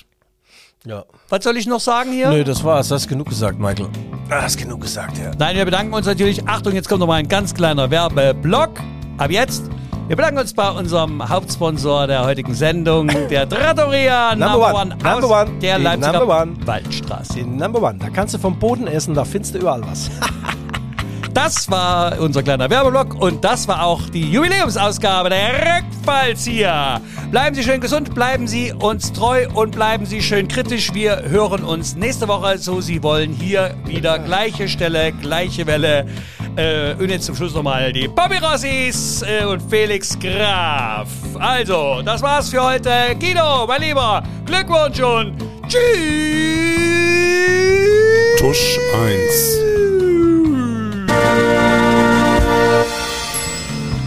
Ja. was soll ich noch sagen hier? Nö, das war's. Das ist genug gesagt, Michael. Ah, Das ist genug gesagt, ja. Nein, wir bedanken uns natürlich. Achtung, jetzt kommt noch mal ein ganz kleiner Werbeblock. Ab jetzt. Wir bedanken uns bei unserem Hauptsponsor der heutigen Sendung, der Trattoria Number one. aus Number one. der Die Leipziger Number one. Waldstraße. Die Number One. Da kannst du vom Boden essen, da findest du überall was. Das war unser kleiner Werbeblock und das war auch die Jubiläumsausgabe der Fußballs hier. Bleiben Sie schön gesund, bleiben Sie uns treu und bleiben Sie schön kritisch. Wir hören uns nächste Woche, so Sie wollen, hier wieder gleiche Stelle, gleiche Welle. Äh, und jetzt zum Schluss nochmal die Bobby Rossis äh, und Felix Graf. Also, das war's für heute. Guido, mein Lieber, Glückwunsch und tschüss. Tusch 1.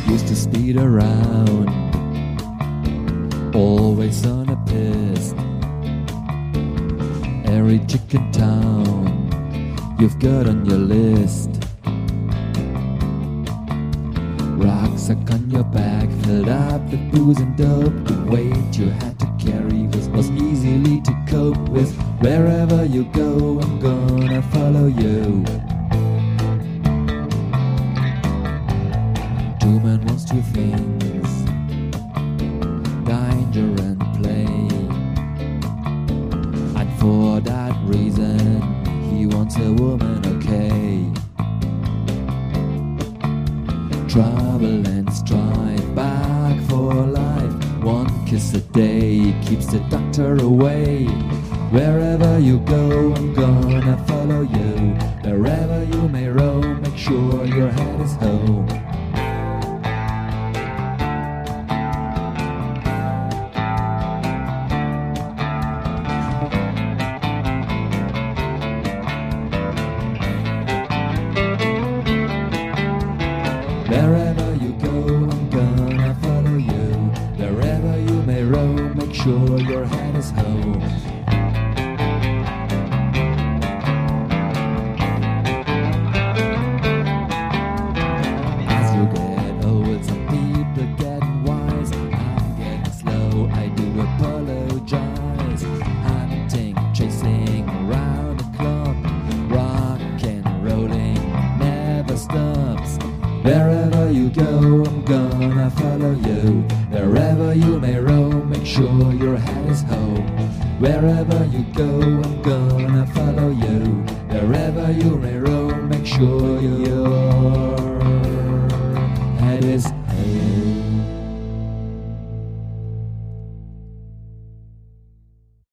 used to speed around. Always on a piss. Every chicken town you've got on your list. Rucksack on your back, filled up with booze and dope. The weight you had to carry was, was easily to cope with. Wherever you go, I'm gonna follow you. Two men wants two things danger and play. And for that reason, he wants a woman, okay. Trouble and strife, back for life. One kiss a day keeps the doctor away. Wherever you go, I'm gonna follow you. Wherever you may roam, make sure your head is home.